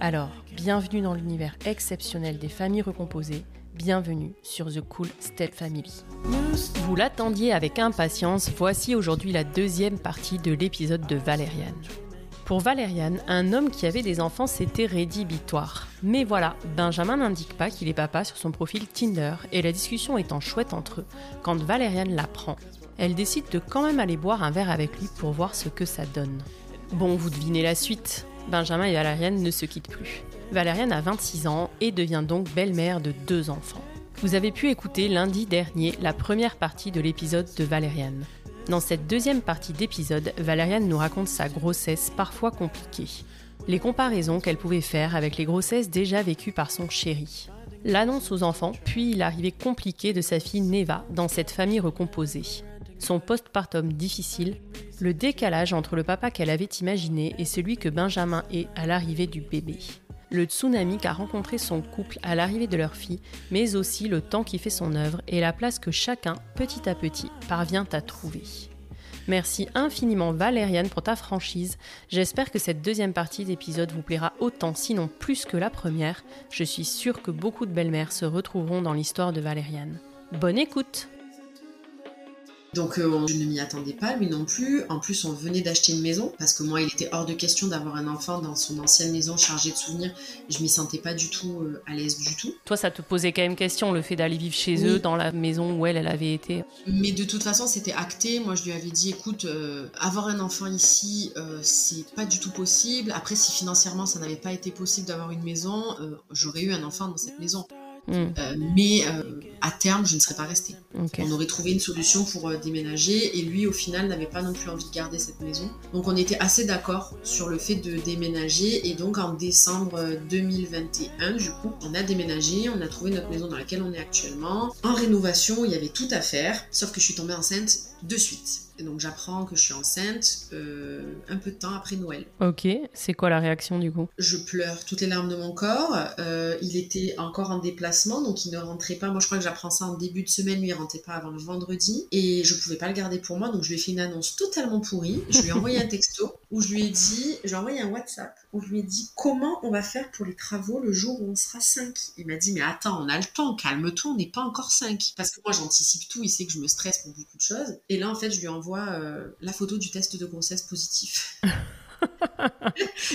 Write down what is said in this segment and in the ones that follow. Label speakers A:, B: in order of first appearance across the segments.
A: Alors, bienvenue dans l'univers exceptionnel des familles recomposées, bienvenue sur The Cool Step Family. Vous l'attendiez avec impatience, voici aujourd'hui la deuxième partie de l'épisode de Valériane. Pour Valériane, un homme qui avait des enfants, c'était rédhibitoire. Mais voilà, Benjamin n'indique pas qu'il est papa sur son profil Tinder, et la discussion étant chouette entre eux, quand Valériane l'apprend, elle décide de quand même aller boire un verre avec lui pour voir ce que ça donne. Bon, vous devinez la suite. Benjamin et Valériane ne se quittent plus. Valériane a 26 ans et devient donc belle-mère de deux enfants. Vous avez pu écouter lundi dernier la première partie de l'épisode de Valériane. Dans cette deuxième partie d'épisode, Valériane nous raconte sa grossesse parfois compliquée. Les comparaisons qu'elle pouvait faire avec les grossesses déjà vécues par son chéri. L'annonce aux enfants, puis l'arrivée compliquée de sa fille Neva dans cette famille recomposée son postpartum difficile, le décalage entre le papa qu'elle avait imaginé et celui que Benjamin est à l'arrivée du bébé. Le tsunami qu'a rencontré son couple à l'arrivée de leur fille, mais aussi le temps qui fait son œuvre et la place que chacun, petit à petit, parvient à trouver. Merci infiniment Valériane pour ta franchise. J'espère que cette deuxième partie d'épisode vous plaira autant, sinon plus que la première. Je suis sûre que beaucoup de belles-mères se retrouveront dans l'histoire de Valériane. Bonne écoute
B: Donc euh, je ne m'y attendais pas, lui non plus. En plus, on venait d'acheter une maison parce que moi, il était hors de question d'avoir un enfant dans son ancienne maison chargée de souvenirs. Je m'y sentais pas du tout euh, à l'aise du tout.
A: Toi, ça te posait quand même question le fait d'aller vivre chez eux dans la maison où elle, elle avait été.
B: Mais de toute façon, c'était acté. Moi, je lui avais dit, écoute, euh, avoir un enfant ici, c'est pas du tout possible. Après, si financièrement ça n'avait pas été possible d'avoir une maison, j'aurais eu un enfant dans cette maison. Mm. Euh, mais euh, à terme, je ne serais pas restée. On aurait trouvé une solution pour euh, déménager et lui, au final, n'avait pas non plus envie de garder cette maison. Donc on était assez d'accord sur le fait de déménager et donc en décembre 2021, du coup, on a déménagé, on a trouvé notre maison dans laquelle on est actuellement. En rénovation, il y avait tout à faire, sauf que je suis tombée enceinte de suite. Et donc j'apprends que je suis enceinte euh, un peu de temps après Noël.
A: Ok, c'est quoi la réaction du coup?
B: Je pleure toutes les larmes de mon corps. Euh, il était encore en déplacement, donc il ne rentrait pas. Moi je crois que j'apprends ça en début de semaine, lui il rentrait pas avant le vendredi. Et je pouvais pas le garder pour moi, donc je lui ai fait une annonce totalement pourrie. Je lui ai envoyé un texto où je lui ai dit, j'ai envoyé un WhatsApp où je lui ai dit comment on va faire pour les travaux le jour où on sera 5. Il m'a dit mais attends, on a le temps, calme-toi, on n'est pas encore 5. Parce que moi j'anticipe tout, il sait que je me stresse pour beaucoup de choses. Et là en fait je lui envoie euh, la photo du test de grossesse positif.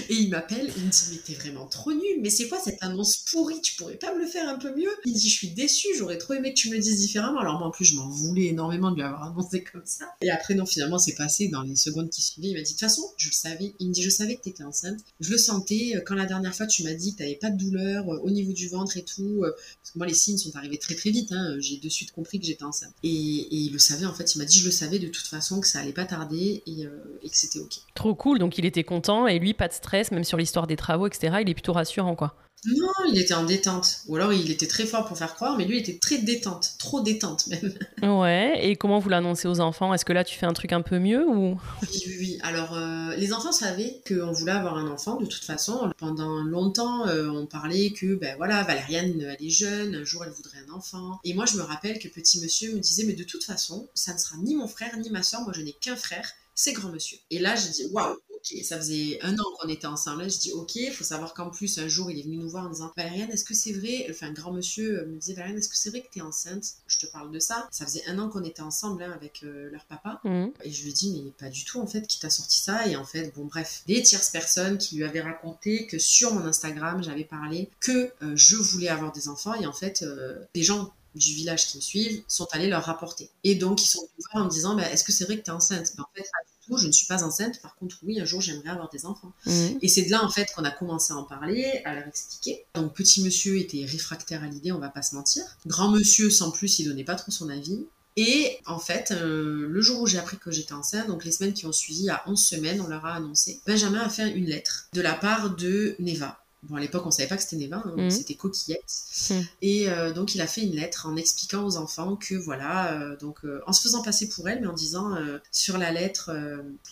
B: et il m'appelle, il me dit mais t'es vraiment trop nul, mais c'est quoi cette annonce pourrie, tu pourrais pas me le faire un peu mieux? Il dit je suis déçu, j'aurais trop aimé que tu me le dises différemment. Alors moi en plus je m'en voulais énormément de lui avoir annoncé comme ça. Et après non finalement c'est passé dans les secondes qui suivaient, il m'a dit de toute façon je le savais, il me dit je savais que t'étais enceinte, je le sentais euh, quand la dernière fois tu m'as dit que t'avais pas de douleur euh, au niveau du ventre et tout, euh, parce que moi les signes sont arrivés très très vite, hein, j'ai de suite compris que j'étais enceinte. Et, il le savait en fait, il m'a dit je le savais de toute façon que ça allait pas tarder et, et que c'était ok.
A: Trop cool, donc il était content et lui pas de stress, même sur l'histoire des travaux, etc. Il est plutôt rassurant, quoi.
B: Non, il était en détente. Ou alors il était très fort pour faire croire, mais lui il était très détente, trop détente même.
A: Ouais, et comment vous l'annoncez aux enfants? Est-ce que là tu fais un truc un peu mieux ou?
B: Oui, oui, oui. Alors euh, les enfants savaient qu'on voulait avoir un enfant de toute façon. Pendant longtemps, euh, on parlait que ben voilà, Valériane elle est jeune, un jour elle voudrait un enfant. Et moi je me rappelle que petit monsieur me disait mais de toute façon, ça ne sera ni mon frère ni ma soeur, moi je n'ai qu'un frère, c'est grand monsieur. Et là j'ai dit waouh, ça faisait un an qu'on était ensemble. Là, je dis, ok, il faut savoir qu'en plus, un jour, il est venu nous voir en disant, Valériane, est-ce que c'est vrai? Enfin, un grand monsieur euh, me disait, Valériane, est-ce que c'est vrai que tu es enceinte? Je te parle de ça. Ça faisait un an qu'on était ensemble hein, avec euh, leur papa. Mmh. Et je lui dis, mais pas du tout, en fait, qui t'a sorti ça? Et en fait, bon, bref, des tierces personnes qui lui avaient raconté que sur mon Instagram, j'avais parlé que euh, je voulais avoir des enfants. Et en fait, des gens du village qui me suivent sont allés leur rapporter. Et donc, ils sont venus voir en me disant, bah, est-ce que c'est vrai que tu es enceinte? Ben, En fait, je ne suis pas enceinte. Par contre, oui, un jour, j'aimerais avoir des enfants. Mhm. Et c'est de là, en fait, qu'on a commencé à en parler, à leur expliquer. Donc, petit monsieur était réfractaire à l'idée, on va pas se mentir. Grand monsieur, sans plus, il donnait pas trop son avis. Et en fait, euh, le jour où j'ai appris que j'étais enceinte, donc les semaines qui ont suivi, à 11 semaines, on leur a annoncé, Benjamin a fait une lettre de la part de Neva. Bon, à l'époque, on savait pas que c'était Neva, hein, mhm. c'était Coquillette. Mhm. Et euh, donc, il a fait une lettre en expliquant aux enfants que, voilà, euh, donc, euh, en se faisant passer pour elle, mais en disant sur la lettre,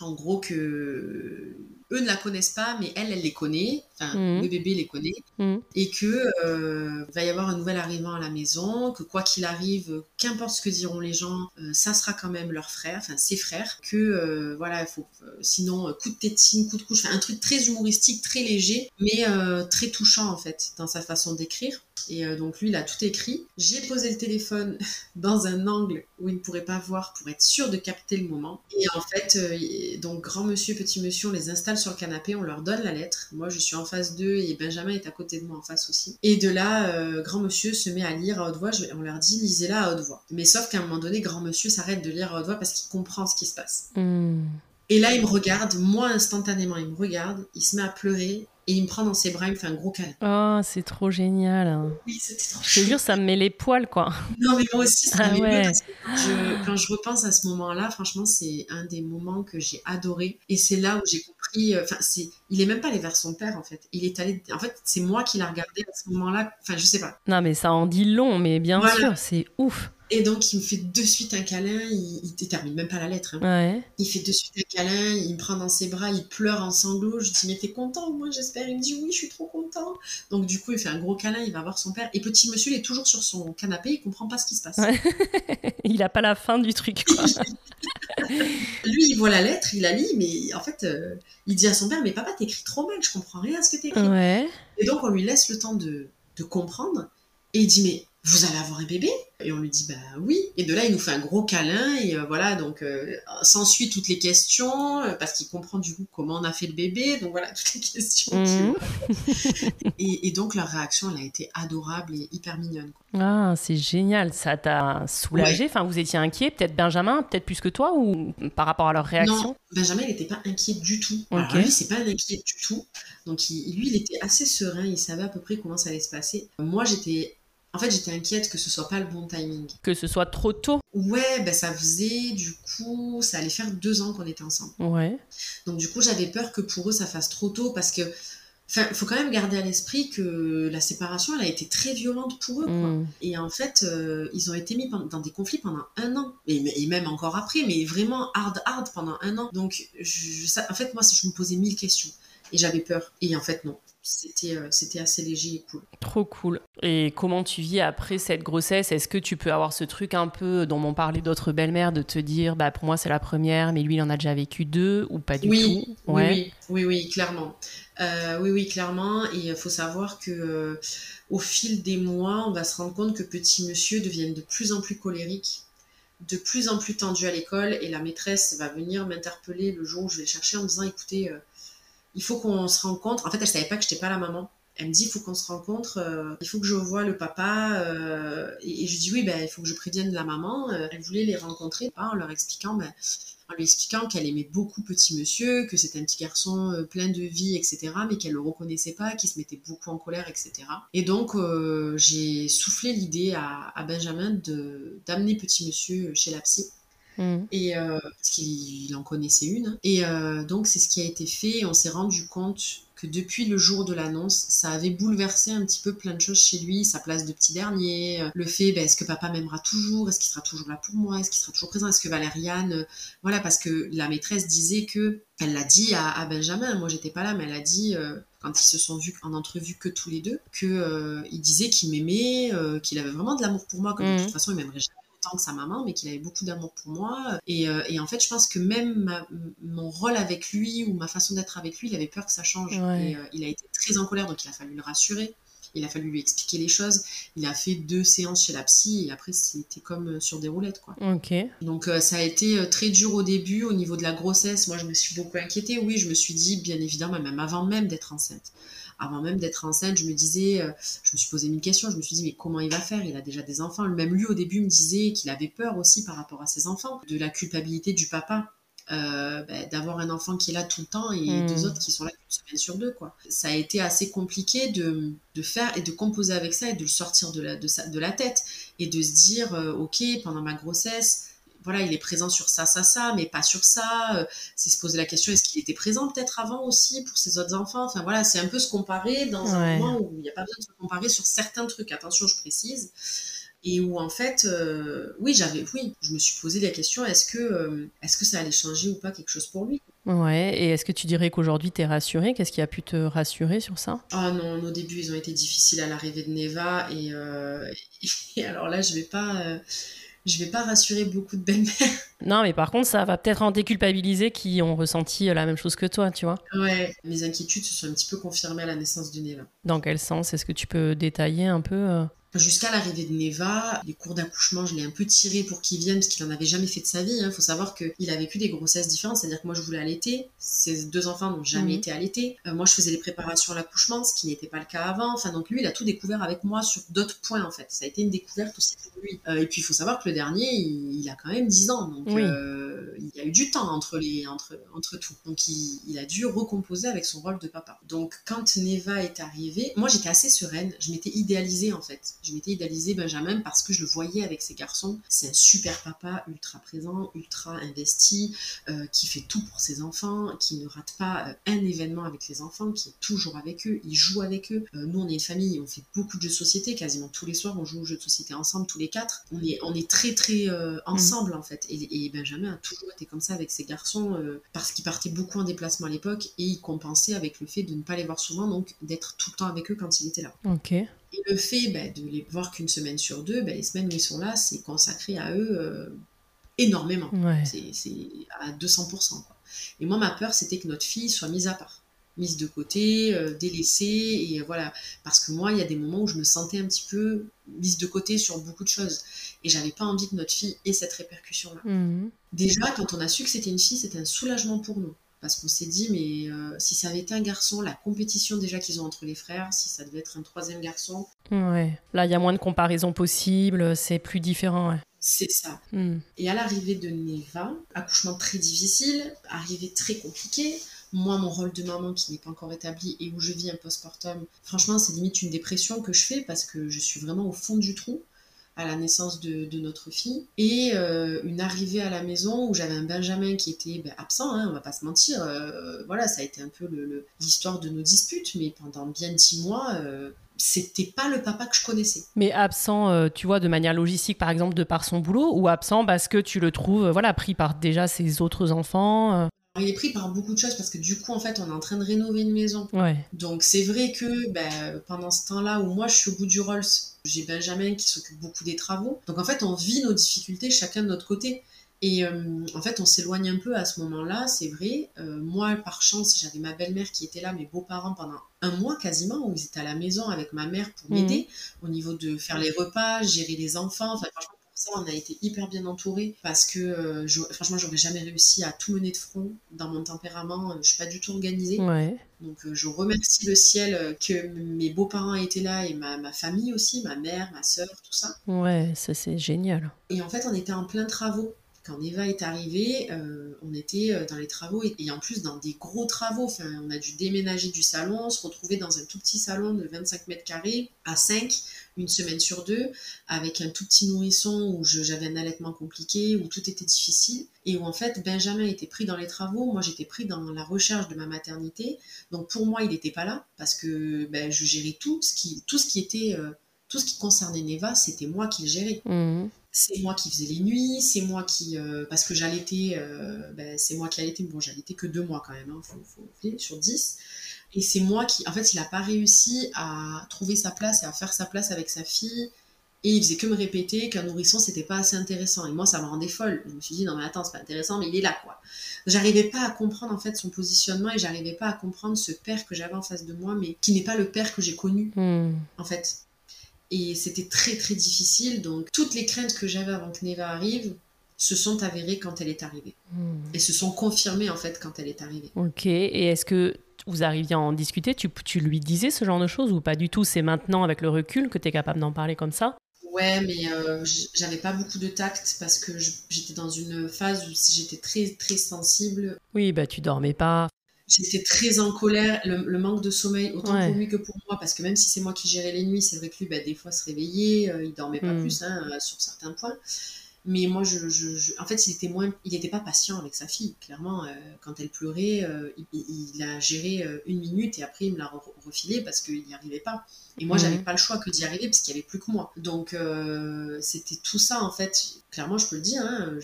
B: en gros, que eux ne la connaissent pas, mais elle, elle les connaît, enfin, mhm. le bébé les connaît, mhm. et que euh, va y avoir un nouvel arrivant à la maison, que quoi qu'il arrive, qu'importe ce que diront les gens, euh, ça sera quand même leur frère, enfin ses frères, que euh, voilà, il faut, sinon coup de tétine, coup de couche, un truc très humoristique, très léger, mais très touchant en fait dans sa façon d'écrire. Et euh, donc lui, il a tout écrit. J'ai posé le téléphone dans un angle où il ne pourrait pas voir pour être sûr de capter le moment. Et en fait, euh, donc grand monsieur, petit monsieur, on les installe sur le canapé, on leur donne la lettre. Moi, je suis en face d'eux et Benjamin est à côté de moi en face aussi. Et de là, euh, grand monsieur se met à lire à haute voix. on leur dit, lisez-la à haute voix. Mais sauf qu'à un moment donné, grand monsieur s'arrête de lire à haute voix parce qu'il comprend ce qui se passe. Hmm. Et là, il me regarde, moi instantanément, il me regarde, il se met à pleurer et il me prend dans ses bras, il me fait un gros câlin.
A: Oh, c'est trop génial.
B: Oui, c'était trop
A: Je te jure, ça me met les poils, quoi.
B: Non, mais moi aussi, ça ah, me met quand je repense à ce moment-là, franchement, c'est un des moments que j'ai adoré. Et c'est là où j'ai compris. Euh, enfin, c'est, il est même pas allé vers son père, en fait. Il est allé. En fait, c'est moi qui l'a regardé à ce moment-là. Enfin, je sais pas.
A: Non, mais ça en dit long, mais bien sûr, c'est ouf.
B: Et donc, il me fait de suite un câlin. Il, il termine même pas la lettre. Hein. Il fait de suite un câlin. Il me prend dans ses bras. Il pleure en sanglots. Je dis, mais t'es content, moi, j'espère. Il me dit, oui, je suis trop content. Donc, du coup, il fait un gros câlin. Il va voir son père. Et petit monsieur, il est toujours sur son canapé. Il comprend pas ce qui se passe.
A: il a pas la fin du truc,
B: Lui, il voit la lettre. Il la lit. Mais en fait, euh, il dit à son père, mais papa, t'écris trop mal. Je comprends rien à ce que t'écris.
A: Ouais.
B: Et donc, on lui laisse le temps de, de comprendre. Et il dit, mais vous allez avoir un bébé Et on lui dit bah oui. Et de là, il nous fait un gros câlin et euh, voilà, donc euh, s'ensuit toutes les questions euh, parce qu'il comprend du coup comment on a fait le bébé, donc voilà toutes les questions.
A: Mhm.
B: Et, et donc leur réaction, elle a été adorable et hyper mignonne. quoi.
A: Ah, c'est génial. Ça t'a soulagé. Enfin, vous étiez inquiet, peut-être Benjamin, peut-être plus que toi, ou par rapport à leur réaction
B: Non, Benjamin, il n'était pas inquiet du tout. Alors,
A: Ok.
B: lui, c'est pas un inquiet du tout. Donc il- lui, il était assez serein. Il savait à peu près comment ça allait se passer. Moi, j'étais, en fait, j'étais inquiète que ce soit pas le bon timing.
A: Que ce soit trop tôt
B: Ouais, ben ça faisait du coup, ça allait faire deux ans qu'on était ensemble.
A: Ouais.
B: Donc du coup, j'avais peur que pour eux, ça fasse trop tôt parce que, enfin, faut quand même garder à l'esprit que la séparation, elle a été très violente pour eux, quoi.
A: Mm.
B: Et en fait, euh, ils ont été mis dans des conflits pendant un an, et, et même encore après, mais vraiment hard, hard pendant un an. Donc, je, ça- en fait, moi, je me posais mille questions et j'avais peur. Et en fait, non, c'était euh, c'était assez léger et cool.
A: Trop cool. Et comment tu vis après cette grossesse? Est-ce que tu peux avoir ce truc un peu dont m'ont parlé d'autres belles-mères de te dire, bah pour moi c'est la première, mais lui il en a déjà vécu deux ou pas du
B: oui,
A: tout?
B: oui, oui, oui, oui, clairement. Euh, oui, oui, clairement. Et il faut savoir que euh, au fil des mois, on va se rendre compte que petit monsieur devienne de plus en plus colérique, de plus en plus tendu à l'école, et la maîtresse va venir m'interpeller le jour où je vais chercher en me disant, écoutez, euh, il faut qu'on se rencontre. En fait, elle savait pas que j'étais pas la maman. Elle me dit, il faut qu'on se rencontre, euh, il faut que je voie le papa. euh, et, je dis, oui, ben, il faut que je prévienne la maman. Euh, elle voulait les rencontrer en leur expliquant, ben, en lui expliquant qu'elle aimait beaucoup petit monsieur, que c'était un petit garçon plein de vie, etc., mais qu'elle le reconnaissait pas, qu'il se mettait beaucoup en colère, etc. Et donc, j'ai soufflé l'idée à, à Benjamin d'amener petit monsieur chez la psy.
A: Mm.
B: Et euh, parce qu'il il en connaissait une. Et euh, donc c'est ce qui a été fait. Et on s'est rendu compte que depuis le jour de l'annonce, ça avait bouleversé un petit peu plein de choses chez lui, sa place de petit dernier, euh, le fait, ben, est-ce que papa m'aimera toujours, est-ce qu'il sera toujours là pour moi, est-ce qu'il sera toujours présent, est-ce que Valériane, voilà, parce que la maîtresse disait que, elle l'a dit à, à Benjamin, moi j'étais pas là, mais elle a dit euh, quand ils se sont vus en entrevue que tous les deux, que euh, il disait qu'il m'aimait, euh, qu'il avait vraiment de l'amour pour moi, que de
A: Mhm.
B: toute façon il m'aimerait jamais autant que sa maman, mais qu'il avait beaucoup d'amour pour moi. Et, euh, et en fait, je pense que même ma- mon rôle avec lui ou ma façon d'être avec lui, il avait peur que ça change.
A: Ouais.
B: Et euh, il a été très en colère, donc il a fallu le rassurer. Il a fallu lui expliquer les choses. Il a fait deux séances chez la psy et après, c'était comme euh, sur des roulettes, quoi. Donc euh, ça a été très dur au début au niveau de la grossesse. Moi je me suis beaucoup inquiétée. Oui, je me suis dit bien évidemment même avant même d'être enceinte. Avant même d'être enceinte, je me disais, euh, je me suis posé mille questions. Je me suis dit mais comment il va faire? Il a déjà des enfants. Même lui au début me disait qu'il avait peur aussi par rapport à ses enfants, de la culpabilité du papa. euh, ben, d'avoir un enfant qui est là tout le temps et
A: Mm.
B: deux autres qui sont là qu'une semaine sur deux quoi. Ça a été assez compliqué de, de faire et de composer avec ça et de le sortir de la, de, sa- de la tête et de se dire euh, ok pendant ma grossesse voilà, il est présent sur ça, ça, ça, mais pas sur ça. Euh, C'est se poser la question, est-ce qu'il était présent peut-être avant aussi pour ses autres enfants? Enfin voilà, c'est un peu se comparer dans
A: Ouais.
B: un moment où il n'y a pas besoin de se comparer sur certains trucs. Attention, je précise. Et où en fait, euh, oui, j'avais, oui, je me suis posé la question, est-ce que, euh, est-ce que ça allait changer ou pas quelque chose pour lui?
A: Ouais. Et est-ce que tu dirais qu'aujourd'hui t'es rassurée? Qu'est-ce qui a pu te rassurer sur ça?
B: Ah non, nos débuts, ils ont été difficiles à l'arrivée de Neva. Et, euh, et alors là, je vais pas, je vais pas rassurer beaucoup de belles-mères.
A: Non, mais par contre, ça va peut-être en déculpabiliser qui ont ressenti la même chose que toi, tu vois.
B: Ouais, mes inquiétudes se sont un petit peu confirmées à la naissance de Neva.
A: Dans quel sens? Est-ce que tu peux détailler un peu euh?
B: Jusqu'à l'arrivée de Neva, les cours d'accouchement, je l'ai un peu tiré pour qu'il vienne parce qu'il n'en avait jamais fait de sa vie. Il faut savoir qu'il a vécu des grossesses différentes, c'est-à-dire que moi je voulais allaiter, ses deux enfants n'ont jamais
A: Mhm.
B: été allaités. Euh, moi je faisais les préparations à l'accouchement, ce qui n'était pas le cas avant. Enfin donc lui il a tout découvert avec moi sur d'autres points en fait. Ça a été une découverte aussi pour lui. Euh, et puis il faut savoir que le dernier, il, il a quand même 10 ans, donc
A: Oui.
B: euh, il y a eu du temps entre les entre entre tout. Donc il, il a dû recomposer avec son rôle de papa. Donc quand Neva est arrivée, moi j'étais assez sereine. Je m'étais idéalisée en fait. Je m'étais idéalisée Benjamin parce que je le voyais avec ses garçons. C'est un super papa, ultra présent, ultra investi, euh, qui fait tout pour ses enfants, qui ne rate pas euh, un événement avec les enfants, qui est toujours avec eux, il joue avec eux. Euh, nous on est une famille, on fait beaucoup de jeux de société, quasiment tous les soirs on joue aux jeux de société ensemble, tous les quatre. On est, on est très très euh, ensemble en fait. Et, et Benjamin a toujours été comme ça avec ses garçons parce qu'il partait beaucoup en déplacement à l'époque et il compensait avec le fait de ne pas les voir souvent, donc d'être tout le temps avec eux quand il était là.
A: Ok.
B: Et le fait ben, de les voir qu'une semaine sur deux, ben, les semaines où ils sont là, c'est consacré à eux euh, énormément.
A: Ouais.
B: C'est à 200%. Quoi. Et moi, ma peur, c'était que notre fille soit mise à part. mise de côté, euh, délaissée, et voilà. Parce que moi, il y a des moments où je me sentais un petit peu mise de côté sur beaucoup de choses. Et j'avais pas envie que notre fille ait cette répercussion-là.
A: Mhm.
B: Déjà, quand on a su que c'était une fille, c'était un soulagement pour nous. Parce qu'on s'est dit, mais euh, si ça avait été un garçon, la compétition déjà qu'ils ont entre les frères, si ça devait être un troisième garçon.
A: Ouais. Là, il y a moins de comparaisons possibles, c'est plus différent. Ouais.
B: C'est ça.
A: Hmm.
B: Et à l'arrivée de Neva, accouchement très difficile, arrivée très compliquée. Moi, mon rôle de maman qui n'est pas encore établi et où je vis un postpartum, franchement, c'est limite une dépression que je fais parce que je suis vraiment au fond du trou à la naissance de, notre fille et euh, une arrivée à la maison où j'avais un Benjamin qui était ben, absent, hein, on va pas se mentir. euh, voilà, ça a été un peu l'histoire de nos disputes, mais pendant bien dix mois, euh, c'était pas le papa que je connaissais.
A: Mais absent, tu vois, de manière logistique, par exemple, de par son boulot, ou absent parce que tu le trouves, voilà, pris par déjà ses autres enfants.
B: Il est pris par beaucoup de choses parce que du coup, en fait, on est en train de rénover une maison.
A: Ouais.
B: Donc c'est vrai que ben, pendant ce temps-là où moi je suis au bout du Rolls, j'ai Benjamin qui s'occupe beaucoup des travaux. Donc en fait on vit nos difficultés chacun de notre côté. Et euh, en fait on s'éloigne un peu à ce moment-là, c'est vrai. Euh, moi par chance j'avais ma belle-mère qui était là, mes beaux-parents pendant un mois quasiment, où ils étaient à la maison avec ma mère pour
A: Mhm.
B: m'aider au niveau de faire les repas, gérer les enfants. Enfin franchement pour ça on a été hyper bien entourés parce que euh, je- franchement j'aurais jamais réussi à tout mener de front dans mon tempérament. Je suis pas du tout organisée.
A: Ouais.
B: Donc euh, je remercie le ciel euh, que mes beaux-parents étaient là et ma, ma famille aussi, ma mère, ma soeur, tout ça.
A: Ouais, ça c'est génial.
B: Et en fait, on était en plein travaux. Quand Eva est arrivée, euh, on était euh, dans les travaux et, et en plus dans des gros travaux. Enfin, on a dû déménager du salon, se retrouver dans un tout petit salon de 25 mètres carrés à 5, une semaine sur deux, avec un tout petit nourrisson où j'avais un allaitement compliqué, où tout était difficile et où en fait Benjamin était pris dans les travaux, moi j'étais pris dans la recherche de ma maternité. Donc pour moi, il n'était pas là parce que ben, je gérais tout ce qui, tout ce qui était, euh, tout ce qui concernait Neva, c'était moi qui le gérais
A: Mhm.
B: c'est moi qui faisais les nuits, c'est moi qui. euh, parce que j'allaitais, euh, ben, c'est moi qui allaitais, bon, j'allaitais que deux mois quand même, hein, faut, faut, faut- sur dix. Et c'est moi qui. En fait, il n'a pas réussi à trouver sa place et à faire sa place avec sa fille. Et il faisait que me répéter qu'un nourrisson, c'était pas assez intéressant. Et moi, ça me rendait folle. Je me suis dit, non, mais attends, c'est pas intéressant, mais il est là, quoi. J'arrivais pas à comprendre, en fait, son positionnement et j'arrivais pas à comprendre ce père que j'avais en face de moi, mais qui n'est pas le père que j'ai connu
A: Mhm.
B: en fait. Et c'était très très difficile. Donc toutes les craintes que j'avais avant que Neva arrive se sont avérées quand elle est arrivée.
A: Mhm.
B: Et se sont confirmées en fait quand elle est arrivée.
A: Ok, et est-ce que vous arriviez à en discuter tu, tu lui disais ce genre de choses ou pas du tout? C'est maintenant, avec le recul, que tu es capable d'en parler comme ça?
B: Ouais, mais euh, j'avais pas beaucoup de tact parce que j'étais dans une phase où j'étais très très sensible.
A: Oui, bah tu dormais pas.
B: J'étais très en colère, le, le manque de sommeil, autant
A: Ouais.
B: pour lui que pour moi, parce que même si c'est moi qui gérais les nuits, c'est vrai que lui, bah, des fois, se réveillait, euh, il dormait pas
A: Mm.
B: plus hein, sur certains points. Mais moi, je, je- je- en fait, il était moins, il n'était pas patient avec sa fille. Clairement, euh, quand elle pleurait, euh, il, il- a géré euh, une minute et après il me l'a re- refilé parce qu'il n'y arrivait pas. Et moi,
A: Mhm.
B: j'avais pas le choix que d'y arriver parce qu'il y avait plus que moi. Donc, c'était tout ça en fait. Clairement, je peux le dire. hein,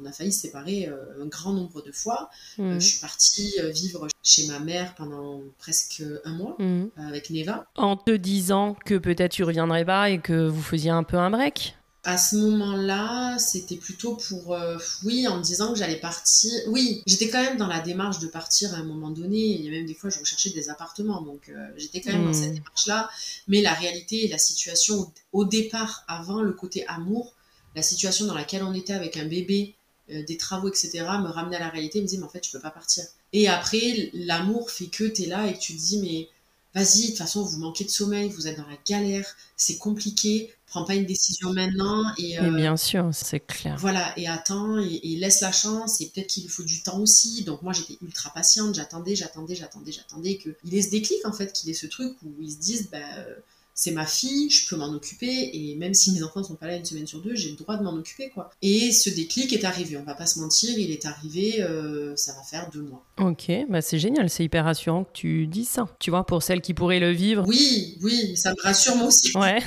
B: on a failli se séparer un grand nombre de fois.
A: Mhm.
B: je suis partie vivre chez ma mère pendant presque un mois
A: Mhm.
B: avec Neva.
A: En te disant que peut-être tu reviendrais pas et que vous faisiez un peu un break
B: À ce moment-là, c'était plutôt pour, euh, oui, en me disant que j'allais partir. Oui, j'étais quand même dans la démarche de partir à un moment donné. Il y a même des fois, je recherchais des appartements, donc euh, j'étais quand même dans cette démarche-là. Mais la réalité et la situation au, départ, avant le côté amour, la situation dans laquelle on était avec un bébé, euh, des travaux, etc., me ramenait à la réalité. Il me disait, mais en fait, tu peux pas partir. Et après, l'amour fait que tu es là et que tu te dis, mais vas-y, de toute façon, vous manquez de sommeil, vous êtes dans la galère, c'est compliqué, prends pas une décision maintenant et, euh,
A: bien sûr, c'est clair.
B: voilà, et attends, et, et laisse la chance, et peut-être qu'il lui faut du temps aussi. Donc moi j'étais ultra patiente, j'attendais, j'attendais, j'attendais, j'attendais qu'il ait ce déclic en fait, qu'il ait ce truc où ils se disent, bah, euh, c'est ma fille, je peux m'en occuper, et même si mes enfants sont pas là une semaine sur deux, j'ai le droit de m'en occuper quoi. Et ce déclic est arrivé, on va pas se mentir, il est arrivé, euh, ça va faire deux mois.
A: Ok, bah c'est génial, c'est hyper rassurant que tu dises ça. Tu vois, pour celles qui pourraient le vivre.
B: Oui, oui, ça me rassure moi aussi.
A: Ouais,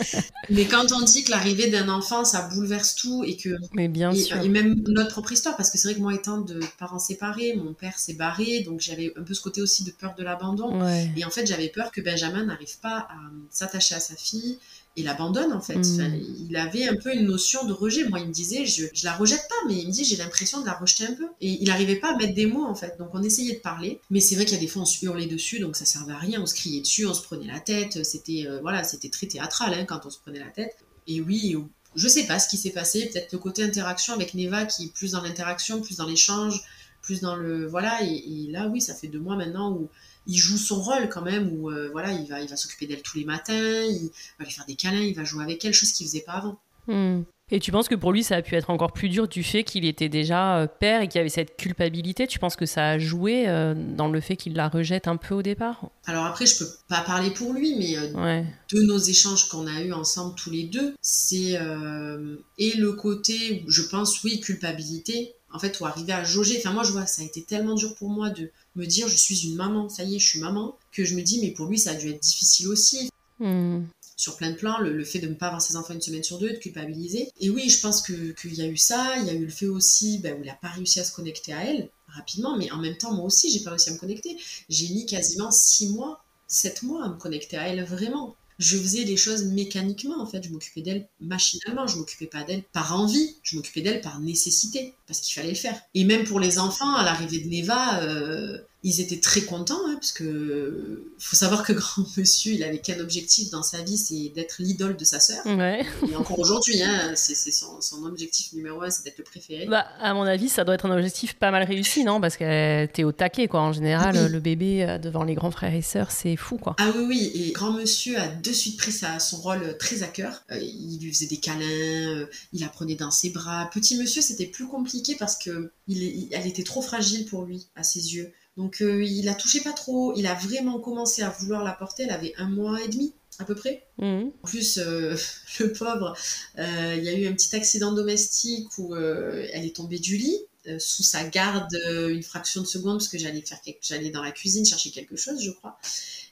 B: Mais quand on dit que l'arrivée d'un enfant, ça bouleverse tout, et que
A: mais bien
B: et,
A: sûr.
B: et même notre propre histoire, parce que c'est vrai que moi, étant de parents séparés, mon père s'est barré, donc j'avais un peu ce côté aussi de peur de l'abandon.
A: Ouais.
B: Et en fait, j'avais peur que Benjamin n'arrive pas à s'attacher à sa fille, et l'abandonne en fait.
A: Mm.
B: il avait un peu une notion de rejet. Moi, il me disait, je, je la rejette pas, mais il me dit, j'ai l'impression de la rejeter un peu. Et il n'arrivait pas à mettre des mots en fait. Donc on essayait de parler, mais c'est vrai qu'il y a des fois on se hurlait dessus, donc ça servait à rien. On se criait dessus, on se prenait la tête. C'était euh, voilà, c'était très théâtral hein, quand on se prenait la tête. Et oui, je sais pas ce qui s'est passé. Peut-être le côté interaction avec Neva qui est plus dans l'interaction, plus dans l'échange, plus dans le voilà. Et, et là, oui, ça fait deux mois maintenant où il joue son rôle quand même où euh, voilà il va il va s'occuper d'elle tous les matins il va lui faire des câlins il va jouer avec elle chose qu'il faisait pas avant
A: Hmm. Et tu penses que pour lui, ça a pu être encore plus dur du fait qu'il était déjà euh, père et qu'il y avait cette culpabilité? Tu penses que ça a joué euh, dans le fait qu'il la rejette un peu au départ?
B: Alors après je peux pas parler pour lui mais
A: Ouais.
B: de nos échanges qu'on a eu ensemble tous les deux c'est euh, et le côté je pense oui culpabilité en fait ou arriver à jauger enfin moi je vois ça a été tellement dur pour moi de me dire je suis une maman ça y est je suis maman que je me dis mais pour lui ça a dû être difficile aussi
A: Hmm.
B: sur plein de plans, le, le fait de ne pas avoir ses enfants une semaine sur deux, de culpabiliser. Et oui, je pense que- qu'il y a eu ça, il y a eu le fait aussi ben, où il n'a pas réussi à se connecter à elle rapidement, mais en même temps, moi aussi, j'ai pas réussi à me connecter. J'ai mis quasiment six mois, sept mois à me connecter à elle vraiment. Je faisais les choses mécaniquement, en fait. Je m'occupais d'elle machinalement. Je m'occupais pas d'elle par envie. Je m'occupais d'elle par nécessité, parce qu'il fallait le faire. Et même pour les enfants, à l'arrivée de Neva, euh, ils étaient très contents, hein, parce que faut savoir que grand monsieur, il avait qu'un objectif dans sa vie, c'est d'être l'idole de sa sœur.
A: Ouais.
B: Et encore aujourd'hui, hein, c'est son, son objectif numéro un, c'est d'être le préféré.
A: Bah, à mon avis, ça doit être un objectif pas mal réussi, non? Parce que t'es au taquet, quoi. En général,
B: Oui.
A: le bébé euh, devant les grands frères et sœurs, c'est fou, quoi.
B: Ah oui, oui, et grand monsieur a de suite pris sa, son rôle très à cœur. Euh, il lui faisait des câlins, euh, il la prenait dans ses bras. Petit monsieur, c'était plus compliqué parce que il, est- il- elle était trop fragile pour lui, à ses yeux. Donc euh, il la touchait pas trop. Il a vraiment commencé à vouloir la porter. Elle avait un mois et demi, à peu près.
A: Mhm.
B: En plus, euh, le pauvre, euh, il y a eu un petit accident domestique où elle est tombée du lit. sous sa garde une fraction de seconde parce que j'allais faire quelque... j'allais dans la cuisine chercher quelque chose je crois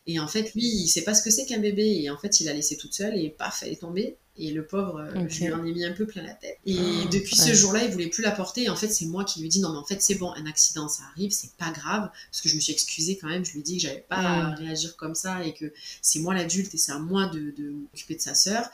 B: et en fait lui il sait pas ce que c'est qu'un bébé. Et en fait il l'a laissé toute seule et paf elle est tombée. Et le pauvre euh, je lui en ai mis un peu plein la tête. Et
A: Ah,
B: depuis
A: ouais.
B: ce jour-là il voulait plus la porter. Et en fait c'est moi qui lui dis non mais en fait c'est bon un accident ça arrive c'est pas grave. Parce que je me suis excusée quand même. Je lui dis que j'avais pas à réagir comme ça et que c'est moi l'adulte et c'est à moi de, de m'occuper de sa sœur.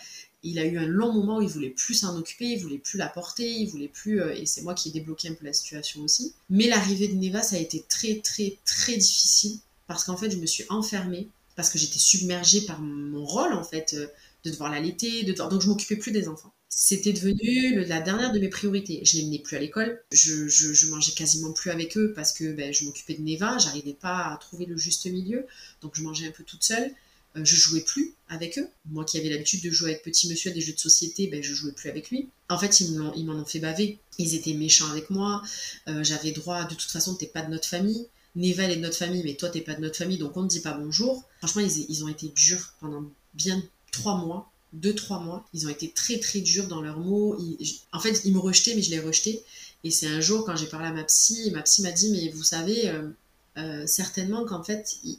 B: Il a eu un long moment où il voulait plus s'en occuper, il voulait plus la porter, il voulait plus, euh, et c'est moi qui ai débloqué un peu la situation aussi. Mais l'arrivée de Neva, ça a été très très très difficile parce qu'en fait, je me suis enfermée parce que j'étais submergée par mon rôle en fait, euh, de devoir l'allaiter, de devoir... donc je m'occupais plus des enfants. C'était devenu la dernière de mes priorités. Je les menais plus à l'école, je, mangeais quasiment plus avec eux parce que ben, je m'occupais de Neva, j'arrivais pas à trouver le juste milieu, donc je mangeais un peu toute seule. Euh, je jouais plus avec eux. Moi qui avais l'habitude de jouer avec petit monsieur à des jeux de société, ben, je jouais plus avec lui. En fait, ils m'en ils m'en ont fait baver. Ils étaient méchants avec moi. Euh, J'avais droit, de toute façon, t'es pas de notre famille. Neva, elle est de notre famille, mais toi, t'es pas de notre famille, donc on ne dit pas bonjour. Franchement, ils, ils ont été durs pendant bien trois mois. Deux, trois mois. Ils ont été très, très durs dans leurs mots. Ils- en fait, ils me rejetaient, mais je les rejetais. Et c'est un jour, quand j'ai parlé à ma psy, ma psy m'a dit, mais vous savez, euh, euh, certainement qu'en fait, il,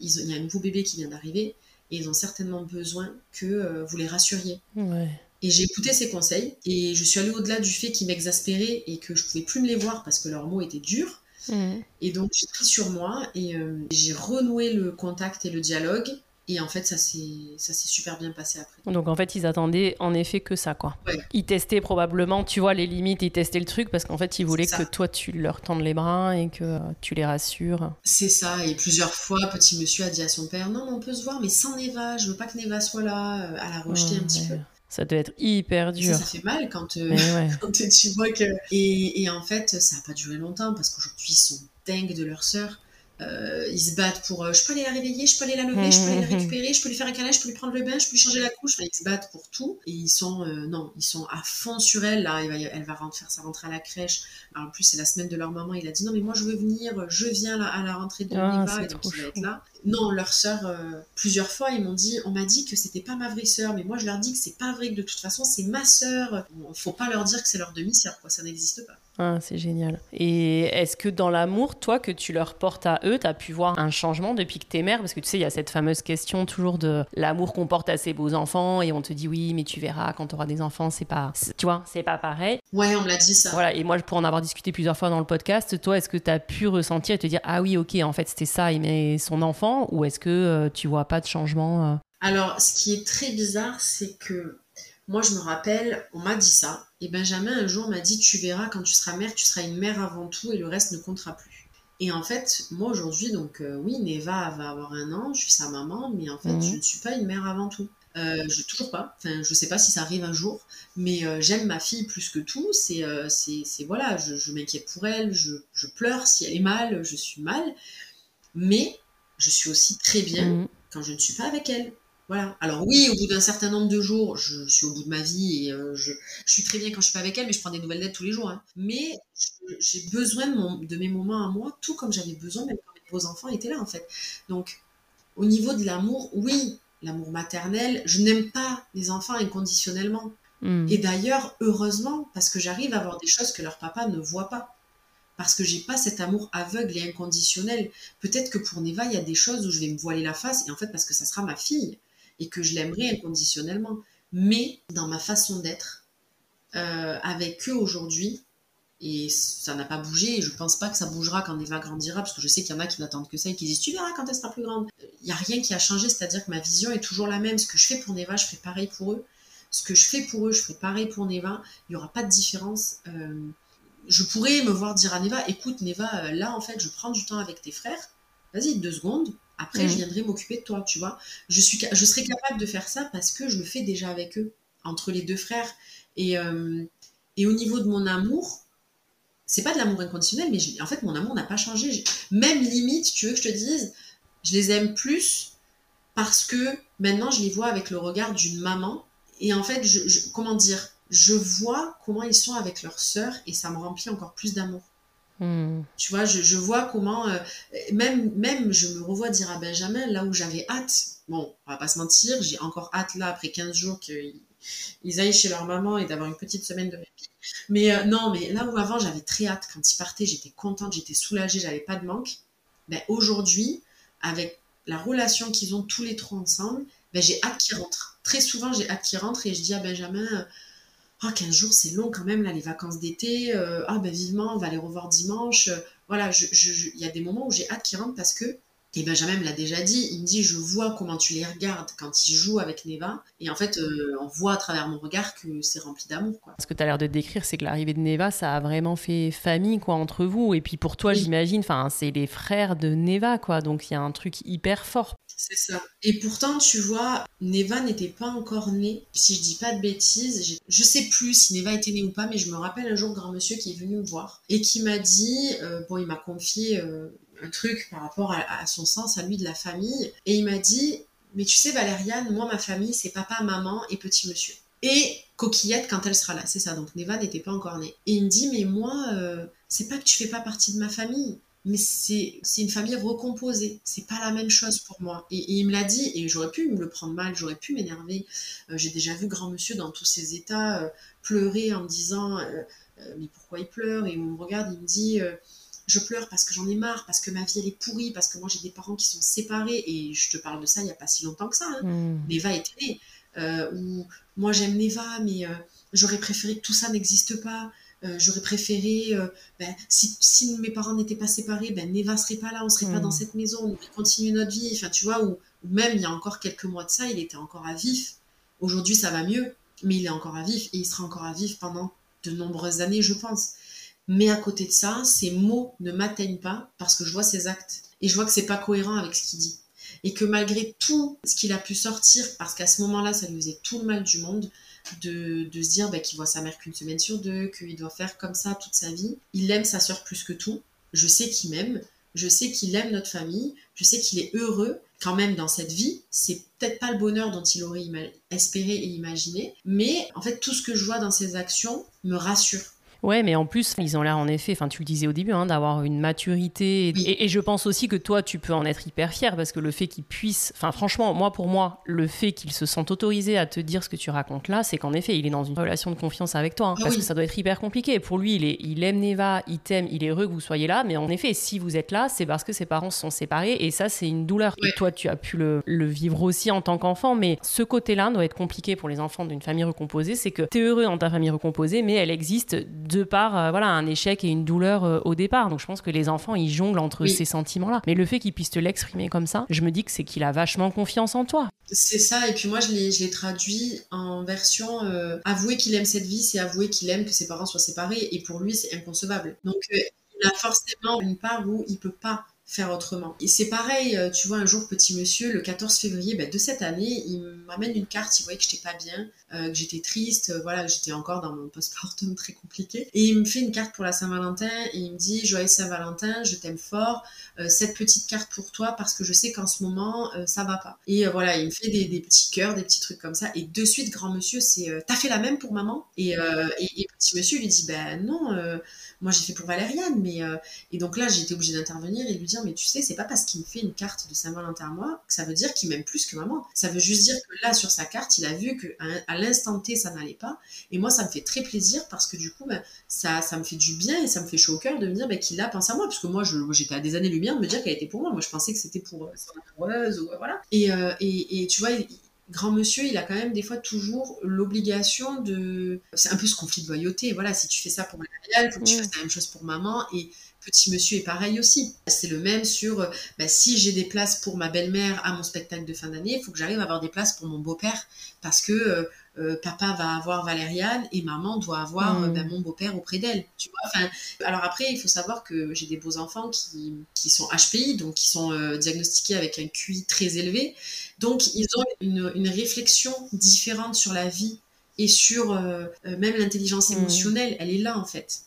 B: y a un nouveau bébé qui vient d'arriver et ils ont certainement besoin que euh, vous les rassuriez.
A: Ouais.
B: Et j'ai écouté ses conseils et je suis allée au-delà du fait qu'ils m'exaspéraient et que je pouvais plus me les voir parce que leurs mots étaient durs. Et donc j'ai pris sur moi et euh, j'ai renoué le contact et le dialogue. Et en fait, ça s'est super bien passé après.
A: Donc en fait, ils attendaient en effet que ça, quoi.
B: Ouais.
A: Ils testaient probablement, tu vois, les limites, ils testaient le truc parce qu'en fait, ils voulaient que toi, tu leur tendes les bras et que tu les rassures.
B: C'est ça. Et plusieurs fois, petit monsieur a dit à son père Non, on peut se voir, mais sans Neva. Je veux pas que Neva soit là. Euh, Elle a rejeté un petit
A: Ouais.
B: peu.
A: Ça doit être hyper dur.
B: ça fait mal quand, euh,
A: Mais ouais.
B: quand tu vois que. Et, et en fait, ça n'a pas duré longtemps parce qu'aujourd'hui, ils sont dingues de leur sœur. Euh, ils se battent pour euh, je peux aller la réveiller, je peux aller la lever, je peux aller la récupérer, je peux lui faire un câlin, je peux lui prendre le bain, je peux lui changer la couche. Enfin, ils se battent pour tout et ils sont euh, non, ils sont à fond sur elle. Là, elle va, elle va rentrer- faire sa rentrée à la crèche. Alors, en plus, c'est la semaine de leur maman. Il a dit non, mais moi je veux venir, je viens là, à la rentrée de
A: Ah,
B: Neva
A: c'est
B: et donc il va être là. Non, leur sœur, euh, plusieurs fois, ils m'ont dit on m'a dit que c'était pas ma vraie sœur, mais moi je leur dis que c'est pas vrai, que de toute façon c'est ma sœur. Faut pas leur dire que c'est leur demi-sœur, quoi, ça n'existe pas.
A: Ah, c'est génial. Et est-ce que dans l'amour, toi, que tu leur portes à eux, tu as pu voir un changement depuis que t'es mère? Parce que tu sais, il y a cette fameuse question toujours de l'amour qu'on porte à ses beaux enfants et on te dit oui, mais tu verras quand tu auras des enfants, c'est pas, tu vois, c'est pas pareil.
B: Ouais, on me l'a dit ça.
A: Voilà, et moi, pour en avoir discuté plusieurs fois dans le podcast, toi, est-ce que tu as pu ressentir et te dire ah oui, ok, en fait, c'était ça, il met son enfant? Ou est-ce que euh, tu vois pas de changement euh?
B: Alors, ce qui est très bizarre, c'est que moi, je me rappelle, on m'a dit ça, et Benjamin un jour m'a dit Tu verras, quand tu seras mère, tu seras une mère avant tout, et le reste ne comptera plus. Et en fait, moi aujourd'hui, donc euh, oui, Neva va avoir un an, je suis sa maman, mais en fait,
A: Mhm.
B: je ne suis pas une mère avant tout. Euh, je toujours pas. Enfin, je sais pas si ça arrive un jour, mais euh, j'aime ma fille plus que tout. C'est, euh, c'est, c'est- voilà, je, je m'inquiète pour elle, je, je pleure si elle est mal, je suis mal, mais je suis aussi très bien
A: Mhm.
B: quand je ne suis pas avec elle. Voilà. Alors oui, au bout d'un certain nombre de jours, je suis au bout de ma vie et euh, je, je suis très bien quand je suis pas avec elle, mais je prends des nouvelles d'elle tous les jours. hein. Mais j'ai besoin de, mon- de mes moments à moi, tout comme j'avais besoin même quand mes beaux enfants étaient là en fait. Donc, au niveau de l'amour, oui, l'amour maternel, je n'aime pas les enfants inconditionnellement.
A: Mhm.
B: Et d'ailleurs, heureusement, parce que j'arrive à voir des choses que leur papa ne voit pas. Parce que j'ai pas cet amour aveugle et inconditionnel. Peut-être que pour Neva, il y a des choses où je vais me voiler la face, et en fait, parce que ça sera ma fille, et que je l'aimerai inconditionnellement. Mais dans ma façon d'être, euh, avec eux aujourd'hui, et ça n'a pas bougé, et je pense pas que ça bougera quand Neva grandira, parce que je sais qu'il y en a qui n'attendent que ça et qui disent Tu verras quand elle sera plus grande. Il n'y a rien qui a changé, c'est-à-dire que ma vision est toujours la même. Ce que je fais pour Neva, je ferai pareil pour eux. Ce que je fais pour eux, je ferai pareil pour Neva. Il n'y aura pas de différence. Euh, je pourrais me voir dire à Neva Écoute, Neva, euh, là, en fait, je prends du temps avec tes frères. Vas-y, deux secondes. Après, je viendrai m'occuper de toi, tu vois. Je, suis, je serais capable de faire ça parce que je le fais déjà avec eux, entre les deux frères. Et, euh, et au niveau de mon amour, c'est pas de l'amour inconditionnel, mais en fait, mon amour n'a pas changé. Même limite, tu veux que je te dise, je les aime plus parce que maintenant, je les vois avec le regard d'une maman. Et en fait, je, je- comment dire, je vois comment ils sont avec leur sœur et ça me remplit encore plus d'amour.
A: Mhm.
B: Tu vois, je, je vois comment, euh, même, même je me revois dire à Benjamin, là où j'avais hâte, bon, on va pas se mentir, j'ai encore hâte là, après 15 jours, qu'ils ils aillent chez leur maman et d'avoir une petite semaine de répit. Mais euh, non, mais là où avant j'avais très hâte, quand ils partaient, j'étais contente, j'étais soulagée, j'avais pas de manque. Ben, aujourd'hui, avec la relation qu'ils ont tous les trois ensemble, ben, j'ai hâte qu'ils rentrent. Très souvent, j'ai hâte qu'ils rentrent et je dis à Benjamin, euh, ah, 15 jours, c'est long quand même, là, les vacances d'été. euh, ah, ben vivement, on va les revoir dimanche. Voilà, je- je- je- il y a des moments où j'ai hâte qu'ils rentrent parce que, et Benjamin me l'a déjà dit, il me dit, je vois comment tu les regardes quand ils jouent avec Neva. Et en fait, euh, on voit à travers mon regard que c'est rempli d'amour, quoi.
A: Ce que tu as l'air de décrire, c'est que l'arrivée de Neva, ça a vraiment fait famille quoi entre vous. Et puis pour toi,
B: Oui.
A: j'imagine, enfin, c'est les frères de Neva, quoi. Donc il y a un truc hyper fort.
B: C'est ça. Et pourtant, tu vois, Neva n'était pas encore née. Si je dis pas de bêtises, je sais plus si Neva était née ou pas, mais je me rappelle un jour grand monsieur qui est venu me voir et qui m'a dit, euh, bon, il m'a confié euh, un truc par rapport à, son sens, à lui de la famille, et il m'a dit, mais tu sais, Valériane, moi, ma famille, c'est papa, maman et petit monsieur. Et coquillette quand elle sera là, c'est ça. Donc Neva n'était pas encore née. Et il me dit, mais moi, euh, c'est pas que tu fais pas partie de ma famille mais c'est une famille recomposée. C'est pas la même chose pour moi. Et, il me l'a dit, et j'aurais pu me le prendre mal, j'aurais pu m'énerver. Euh, J'ai déjà vu grand monsieur dans tous ses états euh, pleurer en me disant Mais pourquoi il pleure? Et on me regarde, il me dit Je pleure parce que j'en ai marre, parce que ma vie elle est pourrie, parce que moi j'ai des parents qui sont séparés. Et je te parle de ça il y a pas si longtemps que ça. hein.
A: Mhm.
B: Neva était née. Euh, ou moi j'aime Neva, mais euh, j'aurais préféré que tout ça n'existe pas. Euh, j'aurais préféré, ben, si, si mes parents n'étaient pas séparés, ben, Neva serait pas là, on serait pas
A: Mm.
B: dans cette maison, on aurait continué notre vie. Enfin, tu vois, ou, ou même il y a encore quelques mois de ça, il était encore à vif. Aujourd'hui, ça va mieux, mais il est encore à vif et il sera encore à vif pendant de nombreuses années, je pense. Mais à côté de ça, ces mots ne m'atteignent pas parce que je vois ses actes et je vois que c'est pas cohérent avec ce qu'il dit et que malgré tout ce qu'il a pu sortir, parce qu'à ce moment-là, ça lui faisait tout le mal du monde, de, de se dire bah, qu'il voit sa mère qu'une semaine sur deux, qu'il doit faire comme ça toute sa vie. Il aime sa sœur plus que tout. Je sais qu'il m'aime. Je sais qu'il aime notre famille. Je sais qu'il est heureux quand même dans cette vie. C'est peut-être pas le bonheur dont il aurait espéré et imaginé, mais en fait, tout ce que je vois dans ses actions me rassure.
A: Ouais, mais en plus, ils ont l'air en effet, enfin tu le disais au début, hein, d'avoir une maturité. Et,
B: Oui.
A: et- et je pense aussi que toi, tu peux en être hyper fier parce que le fait qu'ils puissent, enfin franchement, moi pour moi, le fait qu'ils se sentent autorisés à te dire ce que tu racontes là, c'est qu'en effet, il est dans une relation de confiance avec toi. hein,
B: Ah
A: parce
B: oui.
A: que ça doit être hyper compliqué. Pour lui, il, est, il aime Neva, il t'aime, il est heureux que vous soyez là. Mais en effet, si vous êtes là, c'est parce que ses parents se sont séparés et ça, c'est une douleur.
B: Ouais.
A: Et toi, tu as pu le, le vivre aussi en tant qu'enfant. Mais ce côté-là doit être compliqué pour les enfants d'une famille recomposée. C'est que tu es heureux dans ta famille recomposée, mais elle existe de par voilà un échec et une douleur au départ. Donc je pense que les enfants ils jonglent entre ces sentiments-là. Mais le fait qu'ils puissent te l'exprimer comme ça, je me dis que c'est qu'il a vachement confiance en toi.
B: C'est ça. Et puis moi je l'ai traduit en version avouer qu'il aime cette vie, c'est avouer qu'il aime que ses parents soient séparés. Et pour lui c'est inconcevable. Donc il a forcément une part où il peut pas autrement. Et c'est pareil, euh, tu vois, un jour, petit monsieur, le 14 février ben, de cette année, il m'amène une carte, il voyait que j'étais pas bien, euh, que j'étais triste, euh, voilà, que j'étais encore dans mon postpartum très compliqué. Et il me fait une carte pour la Saint-Valentin et il me dit Joyeux Saint-Valentin, je t'aime fort, cette petite carte pour toi parce que je sais qu'en ce moment, ça va pas. Et voilà, il me fait des, petits cœurs, des petits trucs comme ça. Et de suite, grand monsieur, c'est T'as fait la même pour maman? Et, et, petit monsieur lui dit Ben non, moi j'ai fait pour Valériane, mais. et donc là, j'étais obligée d'intervenir et lui dire mais tu sais, c'est pas parce qu'il me fait une carte de à moi que ça veut dire qu'il m'aime plus que maman. Ça veut juste dire que là, sur sa carte, il a vu que à, l'instant T, ça n'allait pas. Et moi, ça me fait très plaisir parce que du coup, ben, ça, ça me fait du bien et ça me fait chaud au cœur de me dire ben, qu'il a pensé à moi. Parce que moi, j'étais à des années-lumière de me dire qu'elle était pour moi. Moi, je pensais que c'était pour euh, son amoureuse ou voilà. Et, euh, et, et, tu vois, grand monsieur, il a quand même des fois toujours l'obligation de. C'est un peu ce conflit de loyauté. Voilà, si tu fais ça pour Marielle, il faut que tu fasses la même chose pour maman. Et petit monsieur est pareil aussi. C'est le même sur bah, si j'ai des places pour ma belle-mère à mon spectacle de fin d'année, il faut que j'arrive à avoir des places pour mon beau-père parce que euh, euh, papa va avoir Valériane et maman doit avoir mm. bah, mon beau-père auprès d'elle. Tu vois alors après, il faut savoir que j'ai des beaux enfants qui, qui, sont HPI, donc qui sont diagnostiqués avec un QI très élevé. Donc ils ont une, une réflexion différente sur la vie et sur même l'intelligence mm. émotionnelle. Elle est là en fait.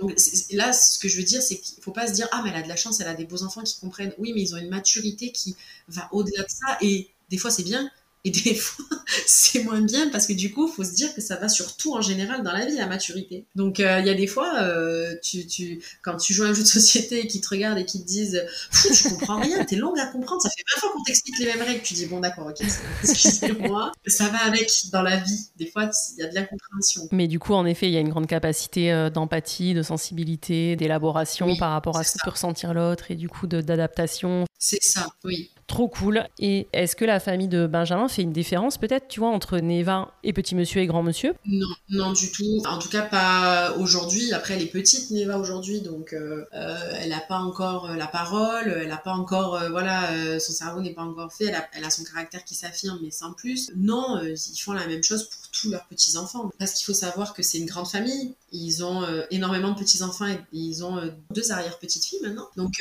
B: Donc là, ce que je veux dire, c'est qu'il ne faut pas se dire Ah, mais elle a de la chance, elle a des beaux enfants qui comprennent. Oui, mais ils ont une maturité qui va au-delà de ça. Et des fois, c'est bien, et des fois, c'est moins bien parce que du coup, il faut se dire que ça va surtout en général dans la vie, la maturité. Donc, euh, il y a des fois, euh, tu, tu, quand tu joues à un jeu de société et qu'ils te regardent et qu'ils te disent Tu comprends rien, t'es longue à comprendre, ça fait 20 fois qu'on t'explique les mêmes règles. Tu dis Bon, d'accord, ok, excusez-moi. ça va avec dans la vie. Des fois, il y a de l'incompréhension.
A: Mais du coup, en effet, il y a une grande capacité euh, d'empathie, de sensibilité, d'élaboration par rapport à ce que peut ressentir l'autre et du coup d'adaptation.
B: C'est ça, oui.
A: Trop cool. Et est-ce que la famille de Benjamin fait une différence peut-être, tu vois, entre Neva et petit monsieur et grand monsieur?
B: Non, non du tout. En tout cas, pas aujourd'hui. Après, elle est petite, Neva, aujourd'hui, donc euh, euh, elle n'a pas encore euh, la parole, elle n'a pas encore, voilà, son cerveau n'est pas encore fait, elle a, elle a son caractère qui s'affirme, mais sans plus. Non, ils font la même chose pour tous leurs petits-enfants. Parce qu'il faut savoir que c'est une grande famille. Ils ont énormément de petits-enfants et ils ont deux arrière-petites-filles maintenant. Donc,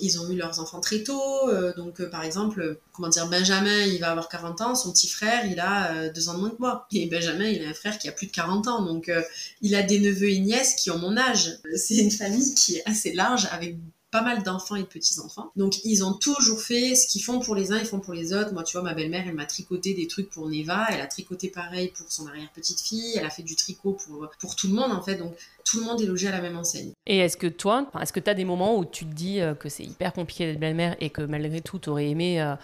B: ils ont eu leurs enfants très tôt. donc, par exemple, comment dire, Benjamin, il va avoir 40 ans, son petit frère, il a euh, deux ans de moins que moi. Et Benjamin, il a un frère qui a plus de 40 ans, donc euh, il a des neveux et nièces qui ont mon âge. C'est une famille qui est assez large avec pas mal d'enfants et de petits-enfants. Donc ils ont toujours fait ce qu'ils font pour les uns, ils font pour les autres. Moi, tu vois, ma belle-mère, elle m'a tricoté des trucs pour Neva, elle a tricoté pareil pour son arrière-petite-fille, elle a fait du tricot pour, pour tout le monde en fait. Donc tout le monde est logé à la même enseigne.
A: Et est-ce que toi, est-ce que tu as des moments où tu te dis euh, que c'est hyper compliqué d'être belle-mère et que malgré tout, tu aurais aimé euh,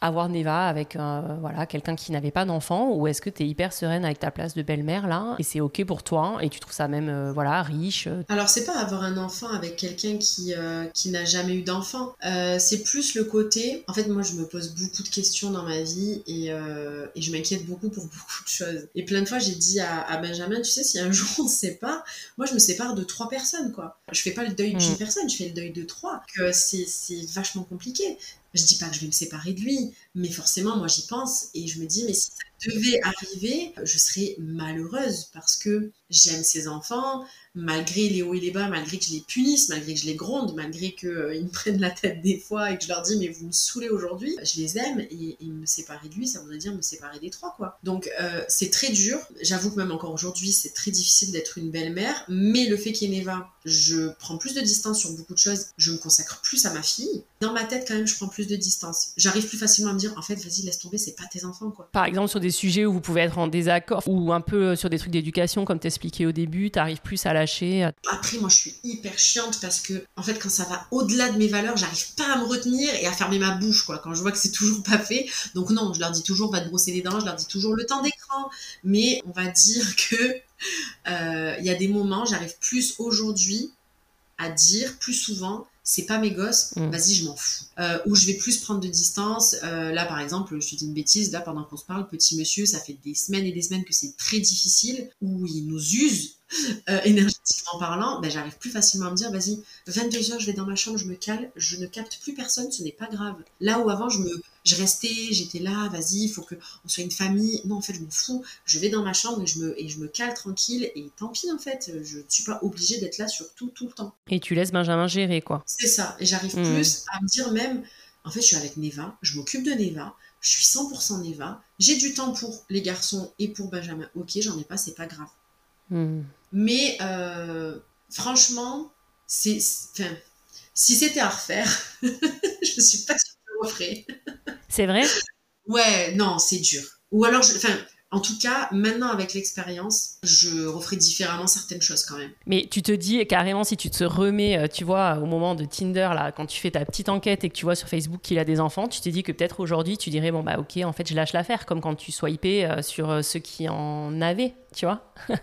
A: avoir Neva avec euh, voilà, quelqu'un qui n'avait pas d'enfant Ou est-ce que tu es hyper sereine avec ta place de belle-mère là et c'est OK pour toi et tu trouves ça même voilà, riche
B: Alors, c'est pas avoir un enfant avec quelqu'un qui, qui n'a jamais eu d'enfant. c'est plus le côté. En fait, moi, je me pose beaucoup de questions dans ma vie et, et je m'inquiète beaucoup pour beaucoup de choses. Et plein de fois, j'ai dit à, à Benjamin, tu sais, si un jour on ne sait pas, moi, je me sépare de trois personnes, quoi. Je fais pas le deuil d'une mm. personne, je fais le deuil de trois. Que c'est vachement compliqué. Je dis pas que je vais me séparer de lui, mais forcément, moi, j'y pense et je me dis, mais si ça devait arriver, je serais malheureuse parce que j'aime ces enfants, malgré les hauts et les bas, malgré que je les punisse, malgré que je les gronde, malgré qu'ils euh, me prennent la tête des fois et que je leur dis mais vous me saoulez aujourd'hui, je les aime et, me séparer de lui, ça voudrait dire me séparer des trois quoi. Donc euh, c'est très dur, j'avoue que même encore aujourd'hui c'est très difficile d'être une belle-mère, mais le fait qu'il y ait Neva, je prends plus de distance sur beaucoup de choses, je me consacre plus à ma fille. Dans ma tête quand même je prends plus de distance. J'arrive plus facilement à me dire en fait vas-y laisse tomber, c'est pas tes enfants quoi.
A: Par exemple sur des sujets où vous pouvez être en désaccord ou un peu sur des trucs d'éducation comme t'expliquais au début, t'arrives plus à lâcher
B: après, moi, je suis hyper chiante parce que, en fait, quand ça va au-delà de mes valeurs, j'arrive pas à me retenir et à fermer ma bouche, quoi, quand je vois que c'est toujours pas fait. Donc, non, je leur dis toujours, va te brosser les dents, je leur dis toujours le temps d'écran. Mais on va dire que euh, il y a des moments, j'arrive plus aujourd'hui à dire plus souvent c'est pas mes gosses, mm. vas-y, je m'en fous. Euh, ou je vais plus prendre de distance. Euh, là, par exemple, je te dis une bêtise, là, pendant qu'on se parle, petit monsieur, ça fait des semaines et des semaines que c'est très difficile, où il nous use euh, énergétiquement parlant, ben, j'arrive plus facilement à me dire, vas-y, 22 heures, je vais dans ma chambre, je me cale, je ne capte plus personne, ce n'est pas grave. Là où avant, je me, je restais, j'étais là, vas-y, il faut que on soit une famille. Non, en fait, je m'en fous. Je vais dans ma chambre et je me, et je me cale tranquille. Et tant pis, en fait, je ne suis pas obligée d'être là sur tout, tout le temps.
A: Et tu laisses Benjamin gérer, quoi.
B: C'est ça. Et j'arrive mmh. plus à me dire même, en fait, je suis avec Neva, je m'occupe de Neva, je suis 100% Neva, j'ai du temps pour les garçons et pour Benjamin. Ok, j'en ai pas, c'est pas grave. Hmm. Mais euh, franchement, c'est, si c'était à refaire, je suis pas sûre que je le referais.
A: C'est vrai?
B: Ouais, non, c'est dur. Ou alors, enfin, en tout cas, maintenant avec l'expérience, je referai différemment certaines choses quand même.
A: Mais tu te dis carrément si tu te remets, euh, tu vois, au moment de Tinder, là, quand tu fais ta petite enquête et que tu vois sur Facebook qu'il a des enfants, tu te dis que peut-être aujourd'hui tu dirais, bon bah ok, en fait je lâche l'affaire, comme quand tu swipais euh, sur euh, ceux qui en avaient, tu vois
B: bah,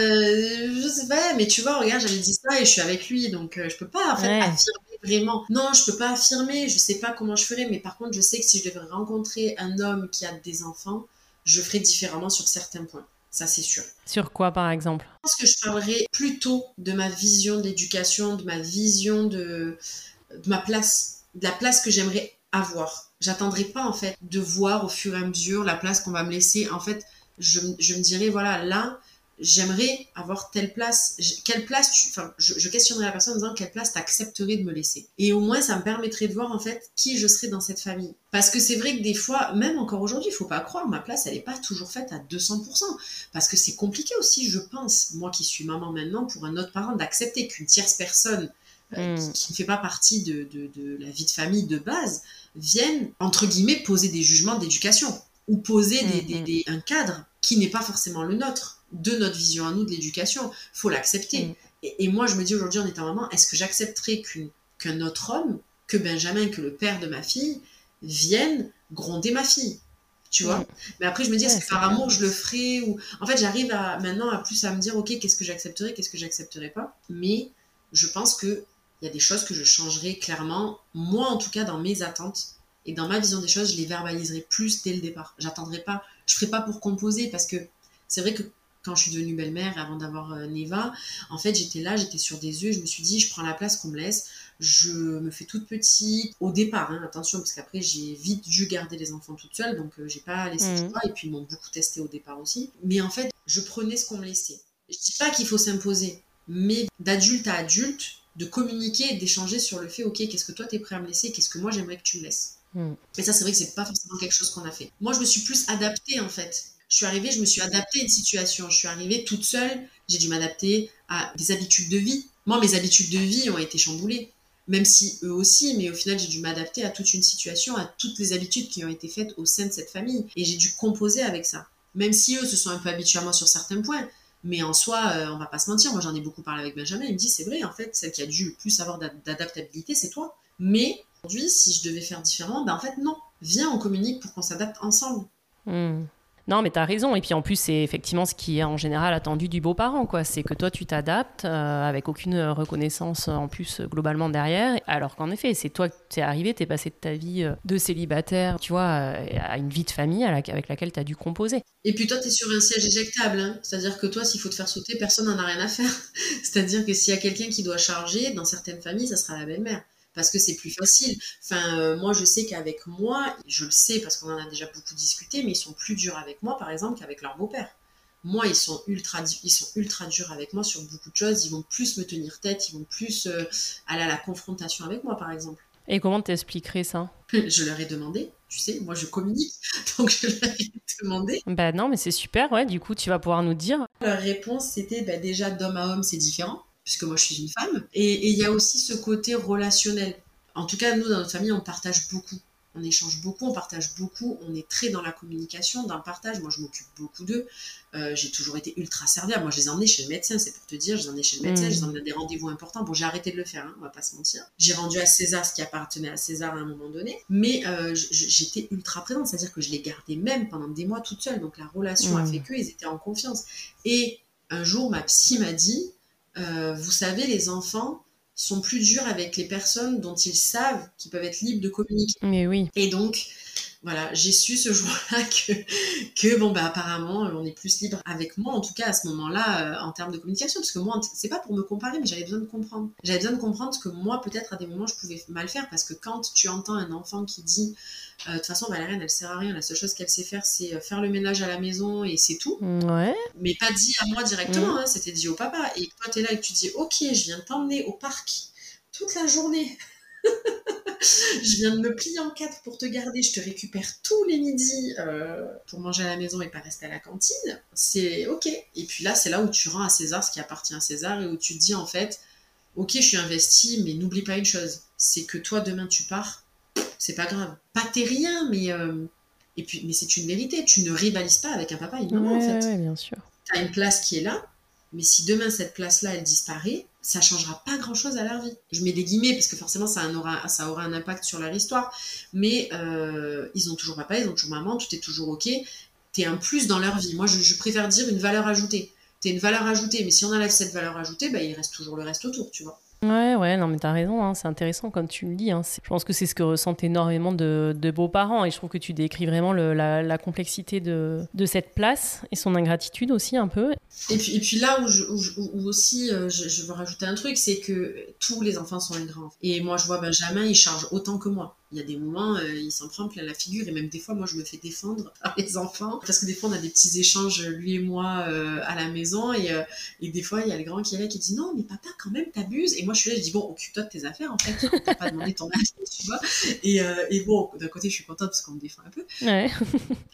B: Je sais pas, mais tu vois, regarde, j'avais dit ça et je suis avec lui, donc je peux pas en fait, affirmer vraiment. Non, je peux pas affirmer, je sais pas comment je ferais, mais par contre, je sais que si je devais rencontrer un homme qui a des enfants, je ferai différemment sur certains points. Ça, c'est sûr.
A: Sur quoi, par exemple?
B: Je pense que je parlerai plutôt de ma vision de l'éducation, de ma vision de, de ma place, de la place que j'aimerais avoir. J'attendrai pas, en fait, de voir au fur et à mesure la place qu'on va me laisser. En fait, je, je me dirais, voilà, là, j'aimerais avoir telle place, quelle place tu, enfin, je, questionnerais la personne en disant quelle place t'accepterais de me laisser. Et au moins, ça me permettrait de voir en fait qui je serais dans cette famille. Parce que c'est vrai que des fois, même encore aujourd'hui, il faut pas croire, ma place, elle n'est pas toujours faite à 200%. Parce que c'est compliqué aussi, je pense, moi qui suis maman maintenant, pour un autre parent, d'accepter qu'une tierce personne euh, hmm. qui, ne fait pas partie de, de, la vie de famille de base vienne, entre guillemets, poser des jugements d'éducation ou poser des, hmm, hmm. des, un cadre qui n'est pas forcément le nôtre de notre vision à nous de l'éducation. faut l'accepter. Mm. Et, moi, je me dis aujourd'hui en étant maman, est-ce que j'accepterais qu'un autre homme, que Benjamin, que le père de ma fille, vienne gronder ma fille? Tu vois? Mm. mais après je me dis est-ce que par amour je le ferai ou en fait j'arrive à maintenant à plus à me dire ok qu'est-ce que j'accepterai qu'est-ce que j'accepterai pas? Mais je pense que il y a des choses que je changerai clairement moi en tout cas dans mes attentes et dans ma vision des choses je les verbaliserai plus dès le départ j'attendrai pas je ferai pas pour composer parce que c'est vrai que quand je suis devenue belle-mère avant d'avoir euh, Neva, en fait, j'étais là, j'étais sur des œufs, je me suis dit, je prends la place qu'on me laisse, je me fais toute petite au départ, hein, attention, parce qu'après, j'ai vite dû garder les enfants toute seule, donc euh, j'ai pas laissé le mmh. choix, et puis ils m'ont beaucoup testé au départ aussi. Mais en fait, je prenais ce qu'on me laissait. Je dis pas qu'il faut s'imposer, mais d'adulte à adulte, de communiquer et d'échanger sur le fait, ok, qu'est-ce que toi t'es prêt à me laisser, qu'est-ce que moi j'aimerais que tu me laisses. Mmh. Et ça, c'est vrai que c'est pas forcément quelque chose qu'on a fait. Moi, je me suis plus adaptée en fait je suis arrivée, je me suis adaptée à une situation. Je suis arrivée toute seule, j'ai dû m'adapter à des habitudes de vie. Moi, mes habitudes de vie ont été chamboulées, même si eux aussi, mais au final, j'ai dû m'adapter à toute une situation, à toutes les habitudes qui ont été faites au sein de cette famille. Et j'ai dû composer avec ça. Même si eux se sont un peu habitués à moi sur certains points. Mais en soi, euh, on va pas se mentir. Moi, j'en ai beaucoup parlé avec Benjamin. Il me dit, c'est vrai, en fait, celle qui a dû le plus avoir d'adaptabilité, c'est toi. Mais aujourd'hui, si je devais faire différemment, ben en fait, non. Viens, on communique pour qu'on s'adapte ensemble.
A: Hmm. Non, mais tu as raison. Et puis en plus, c'est effectivement ce qui est en général attendu du beau-parent. C'est que toi, tu t'adaptes euh, avec aucune reconnaissance en plus globalement derrière. Alors qu'en effet, c'est toi qui es arrivé, tu es passé de ta vie euh, de célibataire, tu vois, euh, à une vie de famille avec laquelle tu as dû composer.
B: Et puis toi, tu es sur un siège éjectable. Hein. C'est-à-dire que toi, s'il faut te faire sauter, personne n'en a rien à faire. C'est-à-dire que s'il y a quelqu'un qui doit charger, dans certaines familles, ça sera la belle-mère parce que c'est plus facile. Enfin, euh, moi, je sais qu'avec moi, je le sais parce qu'on en a déjà beaucoup discuté, mais ils sont plus durs avec moi, par exemple, qu'avec leur beau-père. Moi, ils sont ultra, ils sont ultra durs avec moi sur beaucoup de choses. Ils vont plus me tenir tête, ils vont plus euh, aller à la confrontation avec moi, par exemple.
A: Et comment t'expliquerais ça?
B: Je leur ai demandé, tu sais, moi je communique, donc je leur ai demandé.
A: Bah non, mais c'est super, ouais, du coup tu vas pouvoir nous dire.
B: Leur réponse c'était bah, déjà d'homme à homme c'est différent puisque moi je suis une femme. Et il y a aussi ce côté relationnel. En tout cas, nous, dans notre famille, on partage beaucoup. On échange beaucoup, on partage beaucoup, on est très dans la communication, dans le partage. Moi, je m'occupe beaucoup d'eux. Euh, j'ai toujours été ultra serviable. Moi, je les ai emmenés chez le médecin, c'est pour te dire. Je les ai emmenés chez le médecin, je les ai emmenés à des rendez-vous importants. Bon, j'ai arrêté de le faire, hein, on va pas se mentir. J'ai rendu à César ce qui appartenait à César à un moment donné. Mais euh, j'étais ultra présente, c'est-à-dire que je les gardais même pendant des mois toute seule. Donc, la relation a mmh. fait qu'eux, ils étaient en confiance. Et un jour, ma psy m'a dit euh, vous savez, les enfants sont plus durs avec les personnes dont ils savent qu'ils peuvent être libres de communiquer.
A: Mais oui.
B: Et donc, voilà, j'ai su ce jour-là que, que bon, bah, apparemment, on est plus libre avec moi, en tout cas à ce moment-là, euh, en termes de communication. Parce que moi, c'est pas pour me comparer, mais j'avais besoin de comprendre. J'avais besoin de comprendre que moi, peut-être à des moments, je pouvais mal faire. Parce que quand tu entends un enfant qui dit de toute façon, Valériane, elle sert à rien. La seule chose qu'elle sait faire, c'est euh, faire le ménage à la maison et c'est tout.
A: Ouais.
B: Mais pas dit à moi directement, hein, c'était dit au papa. Et toi, t'es là et tu dis, ok, je viens t'emmener au parc toute la journée. je viens de me plier en quatre pour te garder, je te récupère tous les midis euh, pour manger à la maison et pas rester à la cantine. C'est ok. Et puis là, c'est là où tu rends à César ce qui appartient à César et où tu te dis en fait, ok, je suis investi, mais n'oublie pas une chose, c'est que toi demain tu pars, c'est pas grave. Pas t'es rien, mais euh, et puis mais c'est une vérité. Tu ne rivalises pas avec un papa et une maman en fait.
A: Ouais, bien sûr.
B: T'as une place qui est là, mais si demain cette place-là elle disparaît, ça changera pas grand-chose à leur vie. Je mets des guillemets parce que forcément ça aura, ça aura un impact sur leur histoire, mais euh, ils ont toujours papa, ils ont toujours maman, tout est toujours ok. T'es un plus dans leur vie. Moi, je, je préfère dire une valeur ajoutée. T'es une valeur ajoutée, mais si on enlève cette valeur ajoutée, bah, il reste toujours le reste autour, tu vois.
A: Ouais, ouais, non, mais t'as raison, hein, c'est intéressant comme tu le dis. Hein. Je pense que c'est ce que ressentent énormément de, beaux-parents et je trouve que tu décris vraiment la, complexité de, cette place et son ingratitude aussi un peu.
B: Et puis, et puis là où aussi euh, je, je, veux rajouter un truc, c'est que tous les enfants sont ingrats. Et moi, je vois Benjamin, il charge autant que moi. Il y a des moments, euh, il s'en prend plein la figure et même des fois, moi, je me fais défendre par les enfants parce que des fois, on a des petits échanges, lui et moi, euh, à la maison et, euh, et des fois, il y a le grand qui est là qui dit non, mais papa, quand même, t'abuses. Et moi, je suis là, je dis bon, occupe-toi de tes affaires en fait, t'as pas demandé ton avis, tu vois. Et, et bon, d'un côté, je suis contente parce qu'on me défend un peu.
A: Ouais.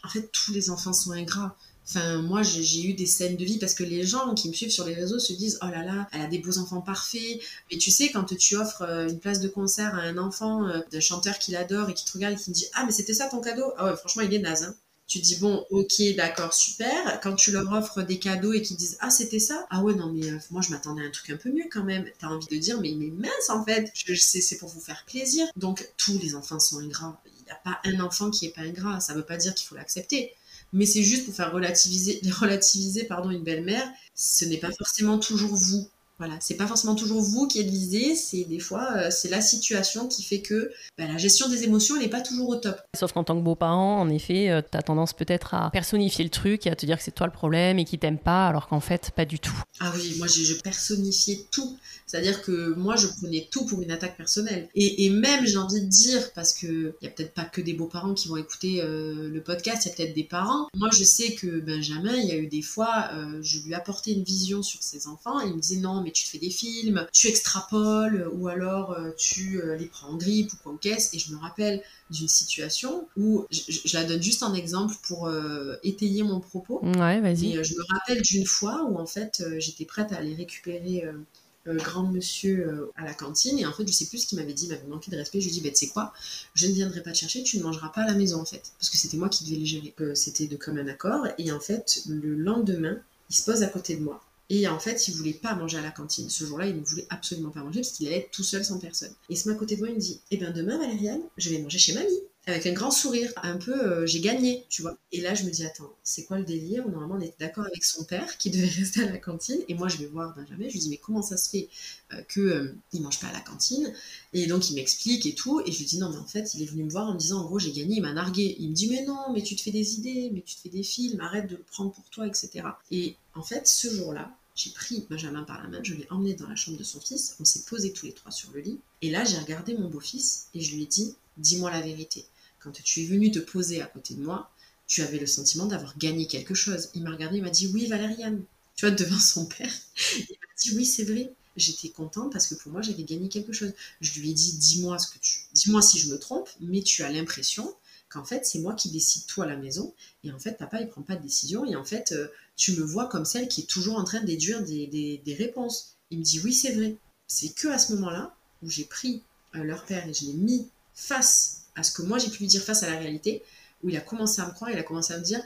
B: en fait, tous les enfants sont ingrats. Enfin, moi, j'ai eu des scènes de vie parce que les gens qui me suivent sur les réseaux se disent Oh là là, elle a des beaux enfants parfaits. Mais tu sais, quand tu offres euh, une place de concert à un enfant euh, d'un chanteur qu'il adore et qui te regarde et qui te dit Ah, mais c'était ça ton cadeau? Ah ouais, franchement, il est naze. Hein. Tu dis Bon, ok, d'accord, super. Quand tu leur offres des cadeaux et qu'ils disent Ah, c'était ça? Ah ouais, non, mais euh, moi, je m'attendais à un truc un peu mieux quand même. T'as envie de dire Mais, mais mince, en fait, c'est pour vous faire plaisir. Donc, tous les enfants sont ingrats. Il n'y a pas un enfant qui est pas ingrat. Ça veut pas dire qu'il faut l'accepter mais c'est juste pour faire relativiser, relativiser pardon, une belle-mère. Ce n'est pas forcément toujours vous. Voilà, c'est pas forcément toujours vous qui êtes visé, c'est des fois euh, c'est la situation qui fait que bah, la gestion des émotions n'est pas toujours au top.
A: Sauf qu'en tant que beau-parent, en effet, euh, tu as tendance peut-être à personnifier le truc et à te dire que c'est toi le problème et qu'il t'aime pas, alors qu'en fait, pas du tout.
B: Ah oui, moi je personnifiais tout. C'est-à-dire que moi je prenais tout pour une attaque personnelle. Et, et même j'ai envie de dire, parce que il y a peut-être pas que des beaux-parents qui vont écouter euh, le podcast, il y a peut-être des parents. Moi je sais que Benjamin, il y a eu des fois, euh, je lui apportais une vision sur ses enfants, et il me disait non mais tu te fais des films, tu extrapoles, ou alors euh, tu euh, les prends en grippe ou quoi ou qu'est-ce. Et je me rappelle d'une situation où je, je, la donne juste un exemple pour euh, étayer mon propos.
A: Ouais, vas-y.
B: Et je me rappelle d'une fois où en fait j'étais prête à aller récupérer euh, grand monsieur euh, à la cantine. Et en fait je sais plus ce qu'il m'avait dit, il m'avait manqué de respect, je lui ai dit bah tu sais quoi, je ne viendrai pas te chercher, tu ne mangeras pas à la maison en fait, parce que c'était moi qui devais les gérer, euh, c'était de commun accord. Et en fait le lendemain il se pose à côté de moi et en fait il voulait pas manger à la cantine, ce jour-là il ne voulait absolument pas manger parce qu'il allait être tout seul sans personne. Et met à côté de moi il me dit eh ben demain Valériane je vais manger chez mamie avec un grand sourire, un peu euh, j'ai gagné, tu vois. Et là, je me dis, attends, c'est quoi le délire Normalement, on était d'accord avec son père qui devait rester à la cantine, et moi, je vais voir Benjamin, je lui dis, mais comment ça se fait euh, qu'il euh, mange pas à la cantine? Et donc, il m'explique et tout, et je lui dis, non, mais en fait, il est venu me voir en me disant, en gros, j'ai gagné, il m'a nargué. Il me dit, mais non, mais tu te fais des idées, mais tu te fais des films, arrête de le prendre pour toi, etc. Et en fait, ce jour-là, j'ai pris Benjamin par la main, je l'ai emmené dans la chambre de son fils, on s'est posés tous les trois sur le lit, et là, j'ai regardé mon beau-fils, et je lui ai dit, dis-moi la vérité quand tu es venu te poser à côté de moi, tu avais le sentiment d'avoir gagné quelque chose. Il m'a regardé, il m'a dit oui, Valériane. Tu vois, devant son père, il m'a dit oui, c'est vrai. J'étais contente parce que pour moi, j'avais gagné quelque chose. Je lui ai dit, dis-moi ce que tu, dis-moi si je me trompe, mais tu as l'impression qu'en fait, c'est moi qui décide tout à la maison. Et en fait, papa, il prend pas de décision. Et en fait, euh, tu me vois comme celle qui est toujours en train de déduire des, des, des réponses. Il me dit, oui, c'est vrai. C'est que à ce moment-là où j'ai pris euh, leur père et je l'ai mis face à ce que moi j'ai pu lui dire face à la réalité, où il a commencé à me croire, il a commencé à me dire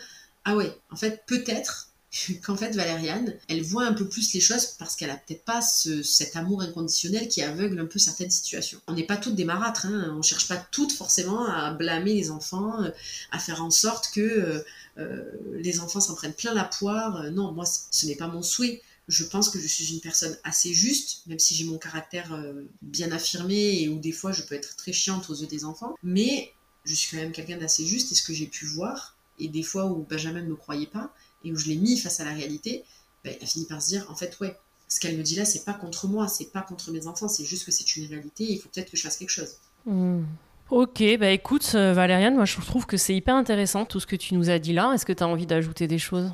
B: Ah ouais, en fait, peut-être qu'en fait, Valériane, elle voit un peu plus les choses parce qu'elle a peut-être pas ce, cet amour inconditionnel qui aveugle un peu certaines situations. On n'est pas toutes des marâtres, hein, on cherche pas toutes forcément à blâmer les enfants, euh, à faire en sorte que euh, euh, les enfants s'en prennent plein la poire. Non, moi, ce n'est pas mon souhait je pense que je suis une personne assez juste, même si j'ai mon caractère bien affirmé et où des fois je peux être très chiante aux yeux des enfants. Mais je suis quand même quelqu'un d'assez juste et ce que j'ai pu voir, et des fois où Benjamin ne me croyait pas, et où je l'ai mis face à la réalité, ben, il a fini par se dire, en fait, ouais, ce qu'elle me dit là, c'est pas contre moi, c'est pas contre mes enfants, c'est juste que c'est une réalité, il faut peut-être que je fasse quelque chose.
A: Hmm. Ok, bah écoute, euh, Valériane, moi je trouve que c'est hyper intéressant tout ce que tu nous as dit là. Est-ce que tu as envie d'ajouter des choses?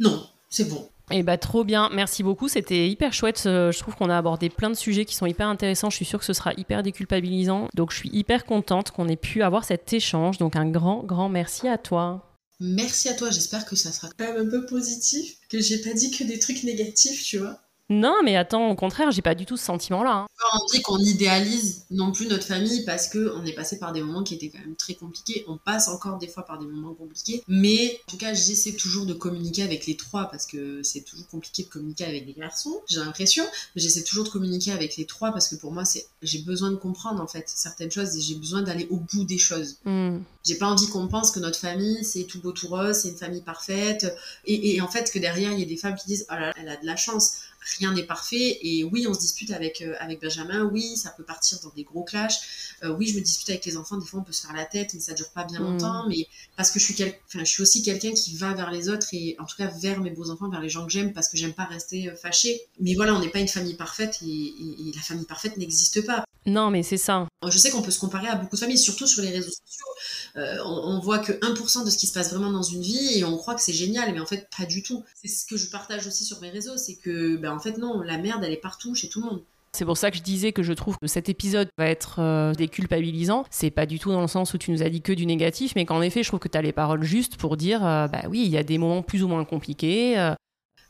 B: Non, c'est bon.
A: Eh bah trop bien, merci beaucoup, c'était hyper chouette. Euh, Je trouve qu'on a abordé plein de sujets qui sont hyper intéressants. Je suis sûre que ce sera hyper déculpabilisant. Donc je suis hyper contente qu'on ait pu avoir cet échange. Donc un grand, grand merci à toi.
B: Merci à toi, j'espère que ça sera quand même un peu positif, que j'ai pas dit que des trucs négatifs, tu vois.
A: Non, mais attends, au contraire, j'ai pas du tout ce sentiment-là. hein.
B: pas envie qu'on idéalise non plus notre famille parce que on est passé par des moments qui étaient quand même très compliqués. On passe encore des fois par des moments compliqués, mais en tout cas, j'essaie toujours de communiquer avec les trois parce que c'est toujours compliqué de communiquer avec des garçons. J'ai l'impression, mais j'essaie toujours de communiquer avec les trois parce que pour moi, c'est j'ai besoin de comprendre en fait certaines choses et j'ai besoin d'aller au bout des choses.
A: Hmm.
B: J'ai pas envie qu'on pense que notre famille c'est tout beau tout rose, c'est une famille parfaite et, et en fait que derrière il y a des femmes qui disent oh là là, elle a de la chance rien n'est parfait et oui on se dispute avec euh, avec Benjamin oui ça peut partir dans des gros clashs Euh, oui je me dispute avec les enfants des fois on peut se faire la tête mais ça dure pas bien
A: Mm.
B: longtemps mais parce que je suis quel... enfin, je suis aussi quelqu'un qui va vers les autres et en tout cas vers mes beaux enfants vers les gens que j'aime parce que j'aime pas rester euh, fâchée mais voilà on n'est pas une famille parfaite et, et- et la famille parfaite n'existe pas
A: Non, mais c'est ça.
B: je sais qu'on peut se comparer à beaucoup de familles, surtout sur les réseaux sociaux. Euh, on, on voit que 1% de ce qui se passe vraiment dans une vie et on croit que c'est génial, mais en fait, pas du tout. C'est ce que je partage aussi sur mes réseaux, c'est que, ben, en fait, non, la merde, elle est partout, chez tout le monde.
A: C'est pour ça que je disais que je trouve que cet épisode va être euh, déculpabilisant. C'est pas du tout dans le sens où tu nous as dit que du négatif, mais qu'en effet, je trouve que tu as les paroles justes pour dire euh, bah oui, il y a des moments plus ou moins compliqués. euh,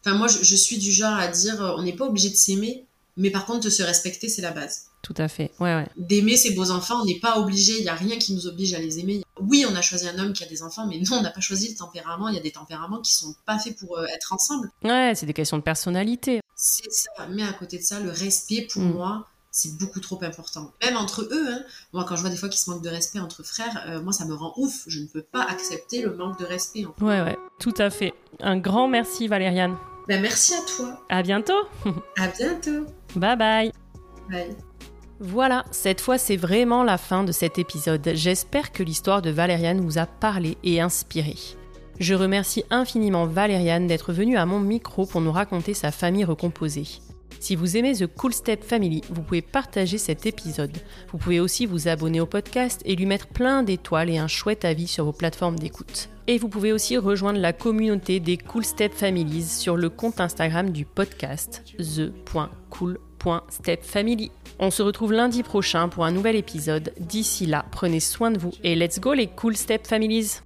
B: Enfin, moi, je, je suis du genre à dire, on n'est pas obligé de s'aimer, mais par contre, de se respecter, c'est la base.
A: tout à fait. Ouais, ouais.
B: D'aimer ses beaux enfants, on n'est pas obligé, il n'y a rien qui nous oblige à les aimer. Oui, on a choisi un homme qui a des enfants, mais non, on n'a pas choisi le tempérament. Il y a des tempéraments qui sont pas faits pour être ensemble.
A: Ouais, c'est des questions de personnalité.
B: C'est ça. Mais à côté de ça, le respect, pour
A: Mm.
B: moi, c'est beaucoup trop important. Même entre eux, hein. moi, quand je vois des fois qu'ils se manquent de respect entre frères, euh, moi, ça me rend ouf. Je ne peux pas accepter le manque de respect. en fait.
A: Ouais, ouais, tout à fait. Un grand merci, Valériane.
B: Ben, merci à toi.
A: À bientôt.
B: À bientôt.
A: Bye bye.
B: Bye.
A: Voilà, cette fois c'est vraiment la fin de cet épisode. J'espère que l'histoire de Valériane vous a parlé et inspiré. Je remercie infiniment Valériane d'être venue à mon micro pour nous raconter sa famille recomposée. Si vous aimez The Cool Step Family, vous pouvez partager cet épisode. Vous pouvez aussi vous abonner au podcast et lui mettre plein d'étoiles et un chouette avis sur vos plateformes d'écoute. Et vous pouvez aussi rejoindre la communauté des Cool Step Families sur le compte Instagram du podcast the.cool.stepfamily. On se retrouve lundi prochain pour un nouvel épisode. D'ici là, prenez soin de vous et let's go les Cool Step Families